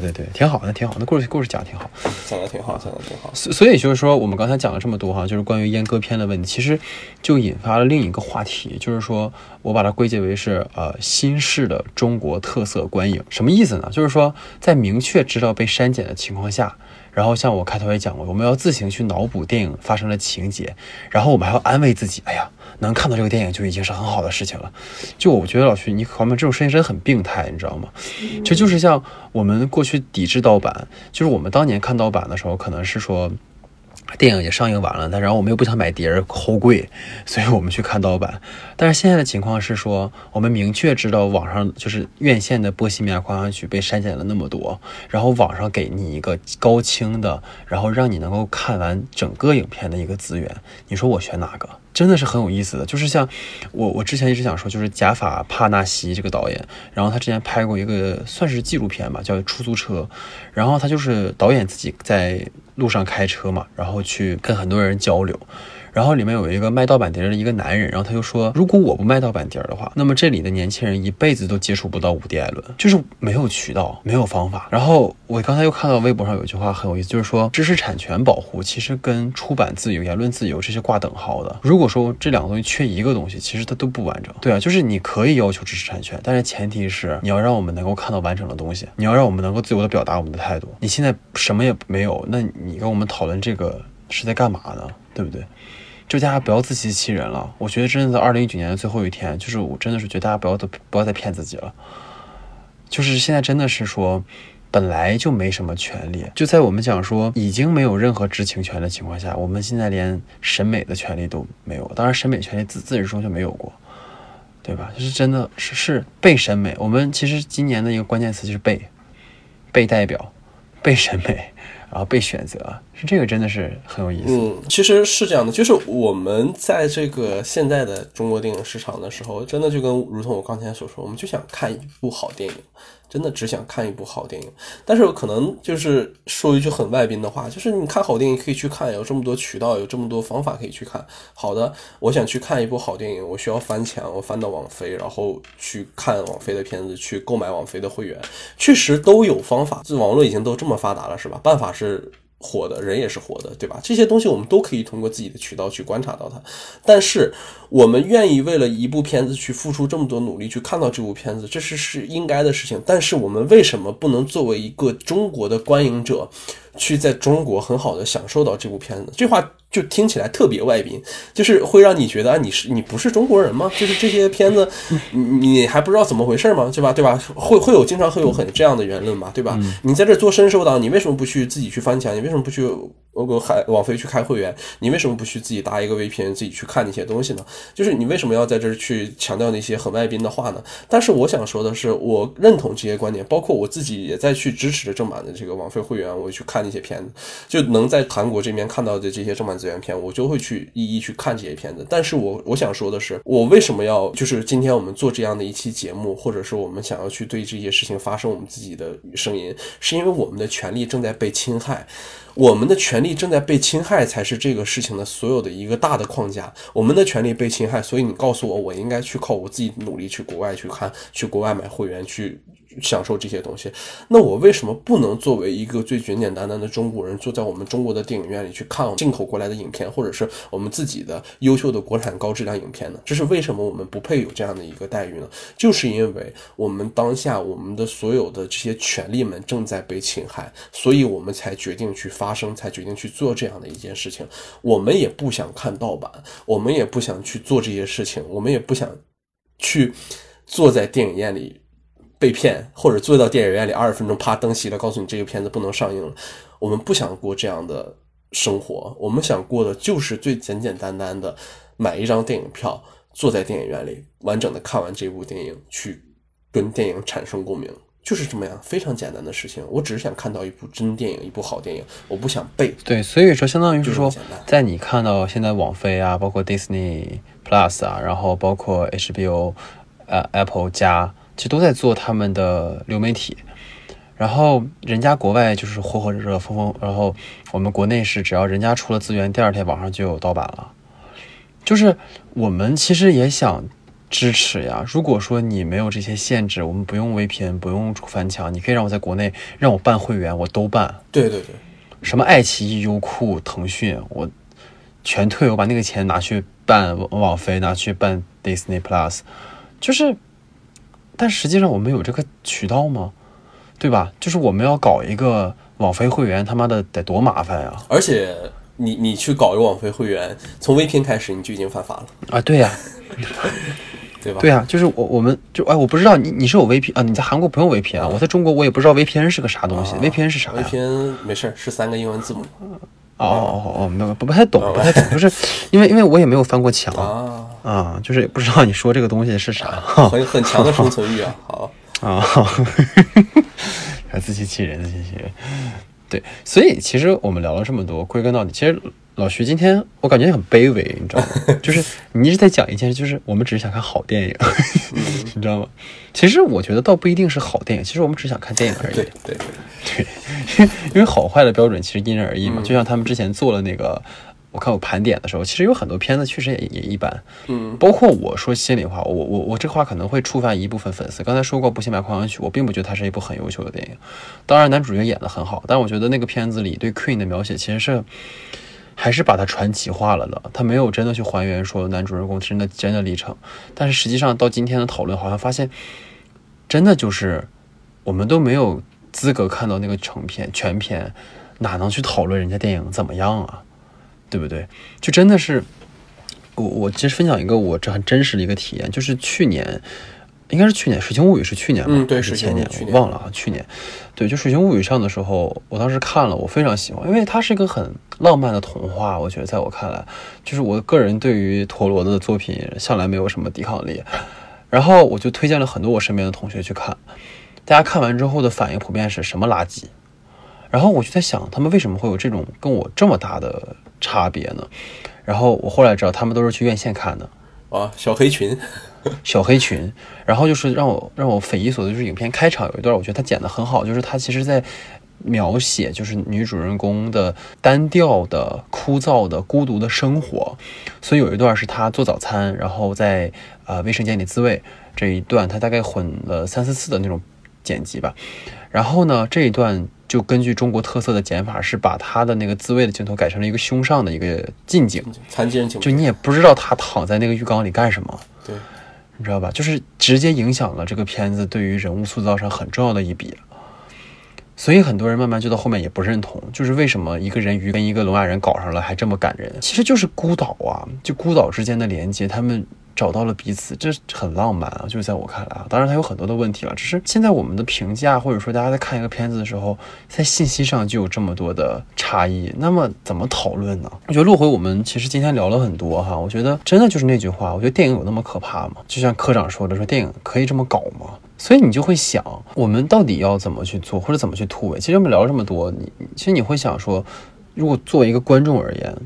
对对对，挺好的，挺好。那故事故事讲的挺好，讲的挺好，讲的挺好。所所以就是说，我们刚才讲了这么多哈，就是关于阉割片的问题，其实就引发了另一个话题，就是说我把它归结为是呃新式的中国特色观影，什么意思呢？就是说在明确知道被删减的情况下。然后像我开头也讲过，我们要自行去脑补电影发生的情节，然后我们还要安慰自己，哎呀，能看到这个电影就已经是很好的事情了。就我觉得老徐，你旁边这种事情真的很病态，你知道吗？这就是像我们过去抵制盗版，就是我们当年看盗版的时候，可能是说。电影也上映完了，但然后我们又不想买碟儿齁贵，所以我们去看盗版。但是现在的情况是说，我们明确知道网上就是院线的《波西米亚狂想曲》被删减了那么多，然后网上给你一个高清的，然后让你能够看完整个影片的一个资源，你说我选哪个？真的是很有意思的，就是像我我之前一直想说，就是贾法帕纳西这个导演，然后他之前拍过一个算是纪录片吧，叫《出租车》，然后他就是导演自己在路上开车嘛，然后去跟很多人交流。然后里面有一个卖盗版碟的一个男人，然后他就说，如果我不卖盗版碟的话，那么这里的年轻人一辈子都接触不到伍迪·艾伦，就是没有渠道，没有方法。然后我刚才又看到微博上有一句话很有意思，就是说知识产权保护其实跟出版自由、言论自由这些挂等号的。如果说这两个东西缺一个东西，其实它都不完整。对啊，就是你可以要求知识产权，但是前提是你要让我们能够看到完整的东西，你要让我们能够自由的表达我们的态度。你现在什么也没有，那你跟我们讨论这个是在干嘛呢？对不对？就大家不要自欺欺人了。我觉得真的在二零一九年的最后一天，就是我真的是觉得大家不要再不要再骗自己了。就是现在真的是说，本来就没什么权利，就在我们讲说已经没有任何知情权的情况下，我们现在连审美的权利都没有。当然，审美权利自自始至终就没有过。对吧？就是真的是是被审美。我们其实今年的一个关键词就是被，被代表，被审美。然后被选择，是这个真的是很有意思。嗯，其实是这样的，就是我们在这个现在的中国电影市场的时候，真的就跟如同我刚才所说，我们就想看一部好电影。真的只想看一部好电影，但是可能就是说一句很外宾的话，就是你看好电影可以去看，有这么多渠道，有这么多方法可以去看。好的，我想去看一部好电影，我需要翻墙，我翻到网飞，然后去看网飞的片子，去购买网飞的会员，确实都有方法。这网络已经都这么发达了，是吧？办法是。活的人也是活的，对吧？这些东西我们都可以通过自己的渠道去观察到它。但是我们愿意为了一部片子去付出这么多努力去看到这部片子，这是是应该的事情。但是我们为什么不能作为一个中国的观影者，去在中国很好的享受到这部片子？这话。就听起来特别外宾，就是会让你觉得啊，你是你不是中国人吗？就是这些片子，你你还不知道怎么回事吗？对吧？对吧？会会有经常会有很这样的言论嘛？对吧？你在这做深受党，你为什么不去自己去翻墙？你为什么不去如果海网飞去开会员？你为什么不去自己搭一个 VPN 自己去看那些东西呢？就是你为什么要在这儿去强调那些很外宾的话呢？但是我想说的是，我认同这些观点，包括我自己也在去支持着正版的这个网飞会员，我去看那些片子，就能在韩国这边看到的这些正版资源片，我就会去一一去看这些片子。但是我我想说的是，我为什么要就是今天我们做这样的一期节目，或者是我们想要去对这些事情发声我们自己的声音，是因为我们的权利正在被侵害。我们的权利正在被侵害，才是这个事情的所有的一个大的框架。我们的权利被侵害，所以你告诉我，我应该去靠我自己努力去国外去看，去国外买会员去。享受这些东西，那我为什么不能作为一个最简简单单的中国人，坐在我们中国的电影院里去看进口过来的影片，或者是我们自己的优秀的国产高质量影片呢？这是为什么我们不配有这样的一个待遇呢？就是因为我们当下我们的所有的这些权利们正在被侵害，所以我们才决定去发声，才决定去做这样的一件事情。我们也不想看盗版，我们也不想去做这些事情，我们也不想去坐在电影院里。被骗，或者坐到电影院里二十分钟，啪灯熄了，告诉你这个片子不能上映了。我们不想过这样的生活，我们想过的就是最简简单单的买一张电影票，坐在电影院里完整的看完这部电影，去跟电影产生共鸣，就是这么样非常简单的事情。我只是想看到一部真电影，一部好电影，我不想背。对，所以说相当于是说，在你看到现在网飞啊，包括 Disney Plus 啊，然后包括 HBO，呃，Apple 加。其实都在做他们的流媒体，然后人家国外就是火火热热、风风，然后我们国内是只要人家出了资源，第二天网上就有盗版了。就是我们其实也想支持呀。如果说你没有这些限制，我们不用 VPN，不用翻墙，你可以让我在国内让我办会员，我都办。对对对，什么爱奇艺、优酷、腾讯，我全退，我把那个钱拿去办网飞，拿去办 Disney Plus，就是。但实际上我们有这个渠道吗？对吧？就是我们要搞一个网飞会员，他妈的得多麻烦呀！而且你你去搞一个网飞会员，从 VPN 开始你就已经犯法了啊！对呀，对吧？对呀，就是我我们就哎，我不知道你你是有 VPN 啊？你在韩国不用 VPN 啊？我在中国我也不知道 VPN 是个啥东西，VPN 是啥？VPN 没事，是三个英文字母。哦哦哦，那个不不太懂，不太懂，就是因为因为我也没有翻过墙啊啊，就是不知道你说这个东西是啥，很很强的 生存欲啊，好啊，自欺欺人，自欺欺人，对，所以其实我们聊了这么多，归根到底，其实。老徐，今天我感觉你很卑微，你知道吗？就是你一直在讲一件事，就是我们只是想看好电影，你知道吗？其实我觉得倒不一定是好电影，其实我们只想看电影而已。对对对，因为因为好坏的标准其实因人而异嘛。就像他们之前做了那个，我看我盘点的时候，其实有很多片子确实也也一般。嗯，包括我说心里话，我我我这话可能会触犯一部分粉丝。刚才说过《不信买狂想曲》，我并不觉得它是一部很优秀的电影。当然男主角演的很好，但我觉得那个片子里对 Queen 的描写其实是。还是把它传奇化了的，他没有真的去还原说男主人公真的真的历程。但是实际上到今天的讨论，好像发现，真的就是我们都没有资格看到那个成片全片，哪能去讨论人家电影怎么样啊？对不对？就真的是我我其实分享一个我这很真实的一个体验，就是去年。应该是去年《水形物语》是去年吧？嗯，对，是前年，我忘了啊。去年，对，就《水形物语》上的时候，我当时看了，我非常喜欢，因为它是一个很浪漫的童话。我觉得，在我看来，就是我个人对于陀螺的作品向来没有什么抵抗力。然后我就推荐了很多我身边的同学去看，大家看完之后的反应普遍是什么垃圾。然后我就在想，他们为什么会有这种跟我这么大的差别呢？然后我后来知道，他们都是去院线看的啊，小黑群，小黑群。然后就是让我让我匪夷所思，就是影片开场有一段，我觉得他剪得很好，就是他其实在描写就是女主人公的单调的、枯燥的、孤独的生活。所以有一段是她做早餐，然后在呃卫生间里自慰这一段，他大概混了三四次的那种剪辑吧。然后呢，这一段。就根据中国特色的剪法，是把他的那个自慰的镜头改成了一个胸上的一个近景，残疾人镜就你也不知道他躺在那个浴缸里干什么，对，你知道吧？就是直接影响了这个片子对于人物塑造上很重要的一笔。所以很多人慢慢就到后面也不认同，就是为什么一个人鱼跟一个聋哑人搞上了还这么感人？其实就是孤岛啊，就孤岛之间的连接，他们。找到了彼此，这很浪漫啊！就是在我看来啊，当然它有很多的问题了。只是现在我们的评价，或者说大家在看一个片子的时候，在信息上就有这么多的差异，那么怎么讨论呢？我觉得落回我们其实今天聊了很多哈，我觉得真的就是那句话，我觉得电影有那么可怕吗？就像科长说的，说电影可以这么搞吗？所以你就会想，我们到底要怎么去做，或者怎么去突围？其实我们聊了这么多，你其实你会想说，如果作为一个观众而言。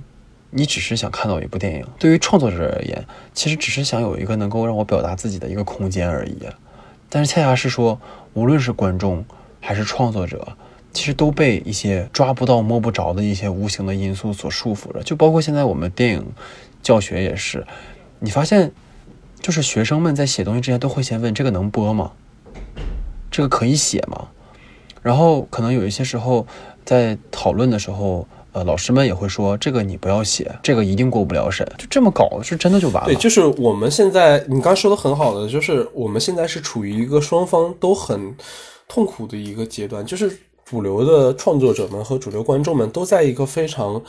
你只是想看到一部电影，对于创作者而言，其实只是想有一个能够让我表达自己的一个空间而已。但是恰恰是说，无论是观众还是创作者，其实都被一些抓不到、摸不着的一些无形的因素所束缚着。就包括现在我们电影教学也是，你发现，就是学生们在写东西之前都会先问：这个能播吗？这个可以写吗？然后可能有一些时候在讨论的时候。呃，老师们也会说这个你不要写，这个一定过不了审，就这么搞是真的就完了。对，就是我们现在你刚说的很好的，就是我们现在是处于一个双方都很痛苦的一个阶段，就是主流的创作者们和主流观众们都在一个非常。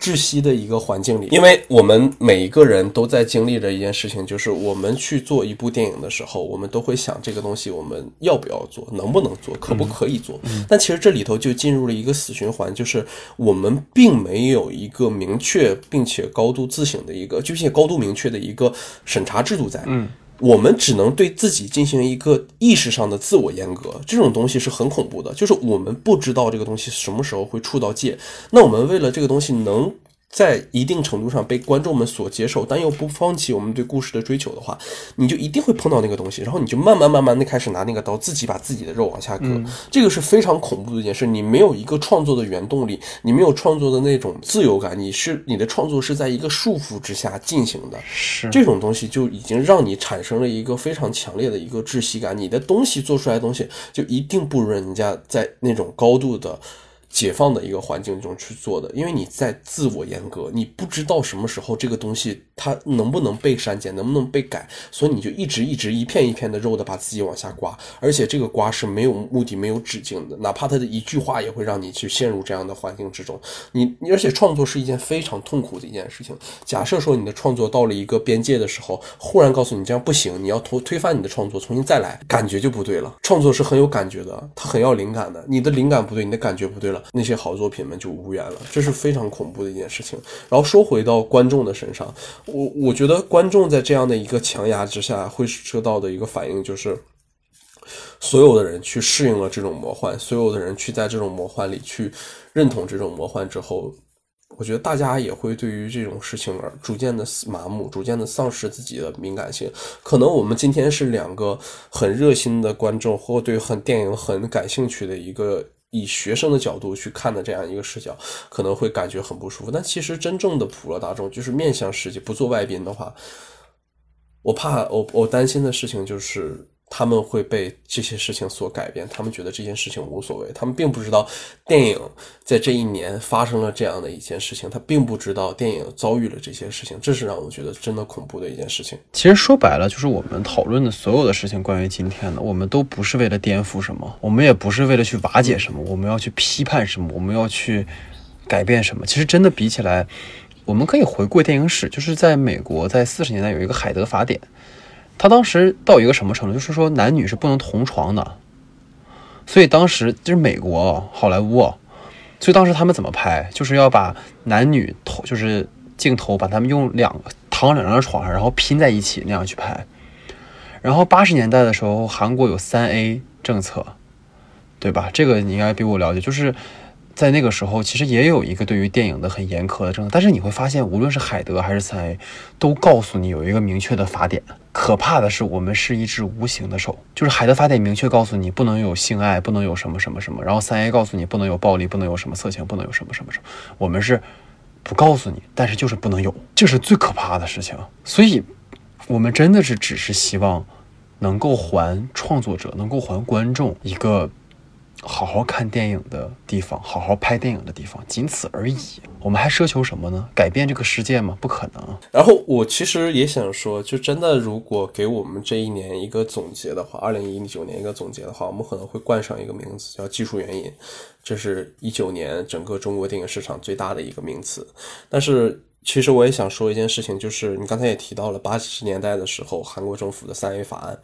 窒息的一个环境里，因为我们每一个人都在经历着一件事情，就是我们去做一部电影的时候，我们都会想这个东西我们要不要做，能不能做，可不可以做。但其实这里头就进入了一个死循环，就是我们并没有一个明确并且高度自省的一个，并且高度明确的一个审查制度在。嗯。我们只能对自己进行一个意识上的自我阉割，这种东西是很恐怖的。就是我们不知道这个东西什么时候会触到界，那我们为了这个东西能。在一定程度上被观众们所接受，但又不放弃我们对故事的追求的话，你就一定会碰到那个东西，然后你就慢慢慢慢的开始拿那个刀自己把自己的肉往下割，这个是非常恐怖的一件事。你没有一个创作的原动力，你没有创作的那种自由感，你是你的创作是在一个束缚之下进行的，是这种东西就已经让你产生了一个非常强烈的一个窒息感。你的东西做出来的东西就一定不如人家在那种高度的。解放的一个环境中去做的，因为你在自我严格，你不知道什么时候这个东西它能不能被删减，能不能被改，所以你就一直一直一片一片的肉的把自己往下刮，而且这个刮是没有目的、没有止境的，哪怕他的一句话也会让你去陷入这样的环境之中。你而且创作是一件非常痛苦的一件事情。假设说你的创作到了一个边界的时候，忽然告诉你这样不行，你要推推翻你的创作，重新再来，感觉就不对了。创作是很有感觉的，它很要灵感的，你的灵感不对，你的感觉不对了。那些好作品们就无缘了，这是非常恐怖的一件事情。然后说回到观众的身上，我我觉得观众在这样的一个强压之下，会受到的一个反应就是，所有的人去适应了这种魔幻，所有的人去在这种魔幻里去认同这种魔幻之后，我觉得大家也会对于这种事情而逐渐的麻木，逐渐的丧失自己的敏感性。可能我们今天是两个很热心的观众，或对很电影很感兴趣的一个。以学生的角度去看的这样一个视角，可能会感觉很不舒服。但其实真正的普罗大众，就是面向世界，不做外宾的话，我怕我我担心的事情就是。他们会被这些事情所改变，他们觉得这件事情无所谓，他们并不知道电影在这一年发生了这样的一件事情，他并不知道电影遭遇了这些事情，这是让我觉得真的恐怖的一件事情。其实说白了，就是我们讨论的所有的事情，关于今天的，我们都不是为了颠覆什么，我们也不是为了去瓦解什么，我们要去批判什么，我们要去改变什么。其实真的比起来，我们可以回顾电影史，就是在美国，在四十年代有一个海德法典。他当时到一个什么程度，就是说男女是不能同床的，所以当时就是美国好莱坞，所以当时他们怎么拍，就是要把男女头就是镜头把他们用两躺两张床上，然后拼在一起那样去拍，然后八十年代的时候，韩国有三 A 政策，对吧？这个你应该比我了解，就是在那个时候，其实也有一个对于电影的很严苛的政策。但是你会发现，无论是海德还是三 A，都告诉你有一个明确的法典。可怕的是，我们是一只无形的手，就是海德法典明确告诉你不能有性爱，不能有什么什么什么，然后三 A 告诉你不能有暴力，不能有什么色情，不能有什么什么什么。我们是不告诉你，但是就是不能有，这是最可怕的事情。所以，我们真的是只是希望能够还创作者，能够还观众一个。好好看电影的地方，好好拍电影的地方，仅此而已。我们还奢求什么呢？改变这个世界吗？不可能。然后我其实也想说，就真的，如果给我们这一年一个总结的话，二零一九年一个总结的话，我们可能会冠上一个名字，叫技术原因。这是一九年整个中国电影市场最大的一个名词。但是。其实我也想说一件事情，就是你刚才也提到了八十年代的时候，韩国政府的三 A 法案，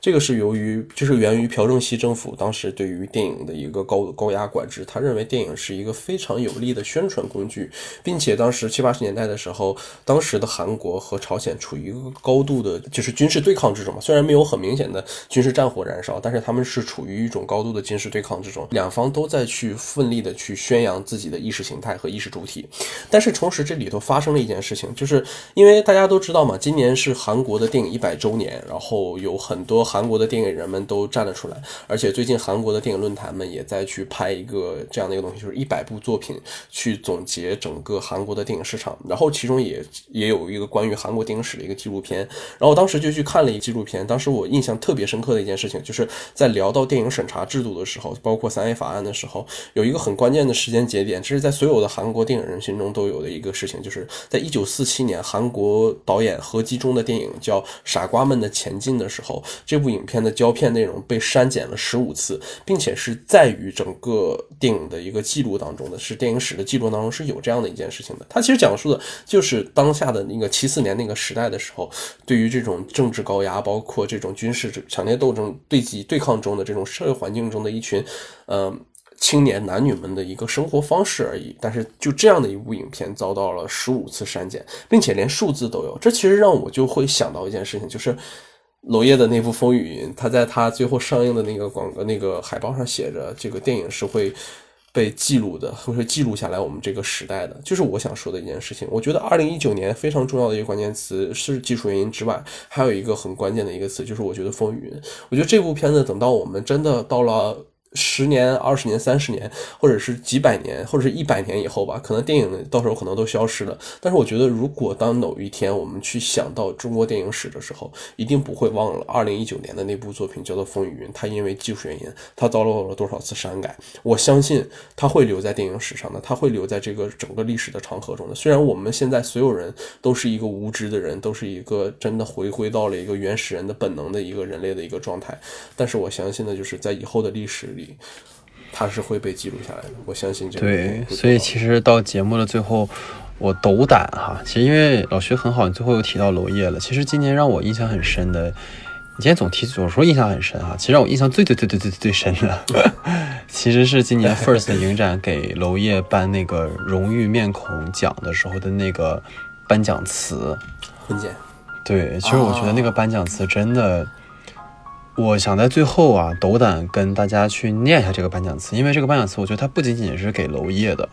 这个是由于就是源于朴正熙政府当时对于电影的一个高高压管制，他认为电影是一个非常有力的宣传工具，并且当时七八十年代的时候，当时的韩国和朝鲜处于一个高度的就是军事对抗之中嘛，虽然没有很明显的军事战火燃烧，但是他们是处于一种高度的军事对抗之中，两方都在去奋力的去宣扬自己的意识形态和意识主体，但是同时这里头发生了一件事情，就是因为大家都知道嘛，今年是韩国的电影一百周年，然后有很多韩国的电影人们都站了出来，而且最近韩国的电影论坛们也在去拍一个这样的一个东西，就是一百部作品去总结整个韩国的电影市场，然后其中也也有一个关于韩国电影史的一个纪录片，然后当时就去看了一个纪录片，当时我印象特别深刻的一件事情，就是在聊到电影审查制度的时候，包括三 A 法案的时候，有一个很关键的时间节点，这是在所有的韩国电影人心中都有的一个事情，就是在一。九四七年，韩国导演何基中的电影叫《傻瓜们的前进》的时候，这部影片的胶片内容被删减了十五次，并且是在于整个电影的一个记录当中的，是电影史的记录当中是有这样的一件事情的。它其实讲述的就是当下的那个七四年那个时代的时候，对于这种政治高压，包括这种军事强烈斗争对击对抗中的这种社会环境中的一群，嗯。青年男女们的一个生活方式而已，但是就这样的一部影片遭到了十五次删减，并且连数字都有。这其实让我就会想到一件事情，就是娄烨的那部《风雨云》，他在他最后上映的那个广告那个海报上写着，这个电影是会被记录的，会记录下来我们这个时代的。就是我想说的一件事情。我觉得二零一九年非常重要的一个关键词是技术原因之外，还有一个很关键的一个词，就是我觉得《风雨云》。我觉得这部片子等到我们真的到了。十年、二十年、三十年，或者是几百年，或者是一百年以后吧，可能电影到时候可能都消失了。但是我觉得，如果当某一天我们去想到中国电影史的时候，一定不会忘了二零一九年的那部作品叫做《风雨云》，它因为技术原因，它遭到了多少次删改。我相信它会留在电影史上的，它会留在这个整个历史的长河中的。虽然我们现在所有人都是一个无知的人，都是一个真的回归到了一个原始人的本能的一个人类的一个状态，但是我相信的就是在以后的历史里。它是会被记录下来的，我相信这个。对，所以其实到节目的最后，我斗胆哈。其实因为老徐很好，你最后又提到娄烨了。其实今年让我印象很深的，你今天总提总说印象很深哈。其实让我印象最最最最最最深的，其实是今年 First 影展给娄烨颁那个荣誉面孔奖的时候的那个颁奖词。婚检。对，其实我觉得那个颁奖词真的。我想在最后啊，斗胆跟大家去念一下这个颁奖词，因为这个颁奖词，我觉得它不仅仅是给娄烨的，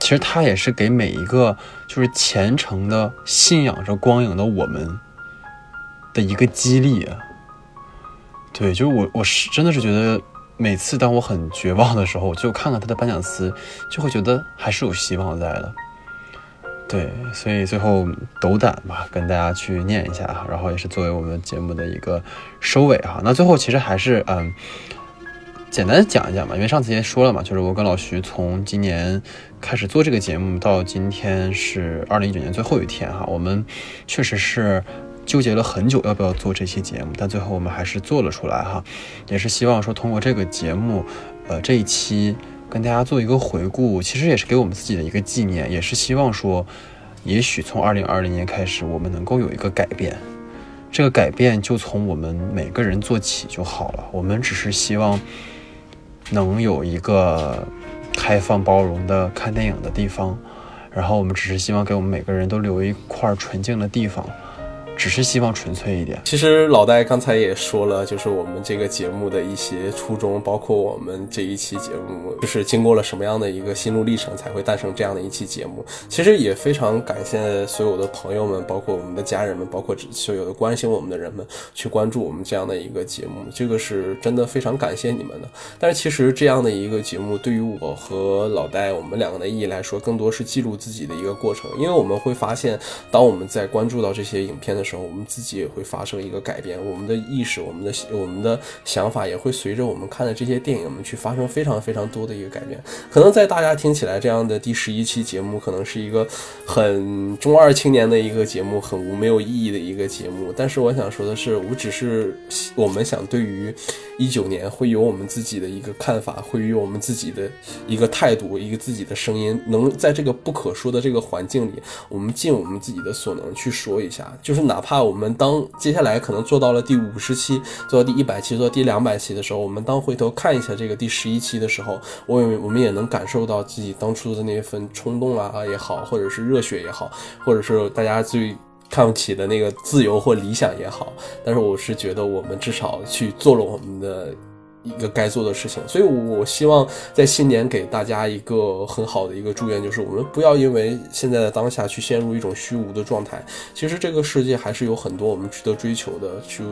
其实它也是给每一个就是虔诚的信仰着光影的我们的一个激励。对，就是我，我是真的是觉得，每次当我很绝望的时候，就看看他的颁奖词，就会觉得还是有希望在的。对，所以最后斗胆吧，跟大家去念一下哈，然后也是作为我们节目的一个收尾哈。那最后其实还是嗯，简单讲一讲吧，因为上次也说了嘛，就是我跟老徐从今年开始做这个节目到今天是二零一九年最后一天哈，我们确实是纠结了很久要不要做这期节目，但最后我们还是做了出来哈，也是希望说通过这个节目，呃这一期。跟大家做一个回顾，其实也是给我们自己的一个纪念，也是希望说，也许从二零二零年开始，我们能够有一个改变。这个改变就从我们每个人做起就好了。我们只是希望能有一个开放包容的看电影的地方，然后我们只是希望给我们每个人都留一块纯净的地方，只是希望纯粹一点。其实老戴刚才也说了，就是我们这个节目的一些初衷，包括我们这一期节目，就是经过了什么样的一个心路历程，才会诞生这样的一期节目。其实也非常感谢所有的朋友们，包括我们的家人们，包括所有的关心我们的人们，去关注我们这样的一个节目，这个是真的非常感谢你们的。但是其实这样的一个节目，对于我和老戴我们两个的意义来说，更多是记录自己的一个过程，因为我们会发现，当我们在关注到这些影片的时候，我们自己也会发生一个改变，我们的意识、我们的我们的想法也会随着我们看的这些电影我们去发生非常非常多的一个改变。可能在大家听起来，这样的第十一期节目可能是一个很中二青年的一个节目，很无没有意义的一个节目。但是我想说的是，我只是我们想对于一九年会有我们自己的一个看法，会有我们自己的一个态度，一个自己的声音，能在这个不可说的这个环境里，我们尽我们自己的所能去说一下，就是哪哪怕我们当接下来可能做到了第五十期，做到第一百期，做到第两百期的时候，我们当回头看一下这个第十一期的时候，我我们也能感受到自己当初的那份冲动啊也好，或者是热血也好，或者是大家最看不起的那个自由或理想也好，但是我是觉得我们至少去做了我们的。一个该做的事情，所以，我希望在新年给大家一个很好的一个祝愿，就是我们不要因为现在的当下去陷入一种虚无的状态。其实这个世界还是有很多我们值得追求的，去。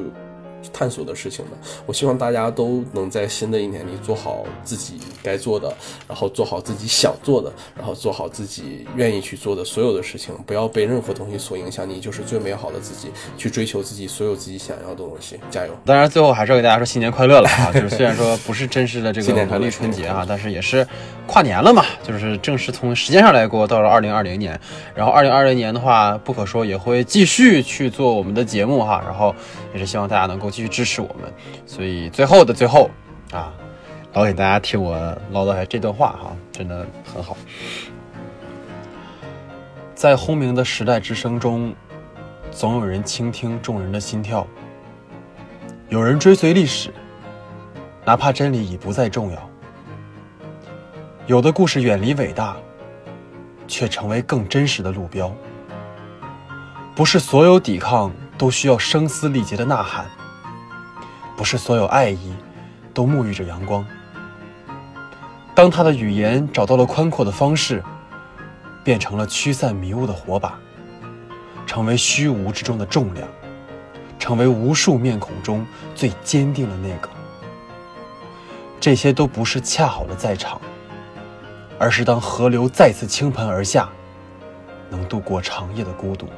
探索的事情的，我希望大家都能在新的一年里做好自己该做的，然后做好自己想做的，然后做好自己愿意去做的所有的事情，不要被任何东西所影响，你就是最美好的自己，去追求自己所有自己想要的东西，加油！当然，最后还是要给大家说新年快乐了啊！就是虽然说不是真实的这个农历春节啊，但是也是跨年了嘛，就是正式从时间上来过到了二零二零年，然后二零二零年的话，不可说也会继续去做我们的节目哈，然后也是希望大家能够。继续支持我们，所以最后的最后啊，老给大家替我唠叨下这段话哈，真的很好。在轰鸣的时代之声中，总有人倾听众人的心跳，有人追随历史，哪怕真理已不再重要。有的故事远离伟大，却成为更真实的路标。不是所有抵抗都需要声嘶力竭的呐喊。不是所有爱意都沐浴着阳光。当他的语言找到了宽阔的方式，变成了驱散迷雾的火把，成为虚无之中的重量，成为无数面孔中最坚定的那个。这些都不是恰好的在场，而是当河流再次倾盆而下，能度过长夜的孤独。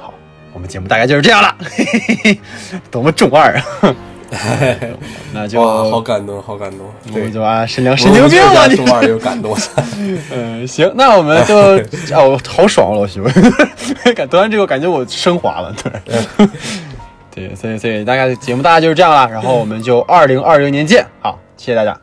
好，我们节目大概就是这样了，多么重二啊！那就好感动，好感动。对，就啊，神良神经病啊，中二又感动。嗯，行，那我们就啊，我，好爽啊，老徐，感读完这个，感觉我升华了。对，对，所以，所以大概节目大概就是这样了。然后我们就二零二零年见，好，谢谢大家。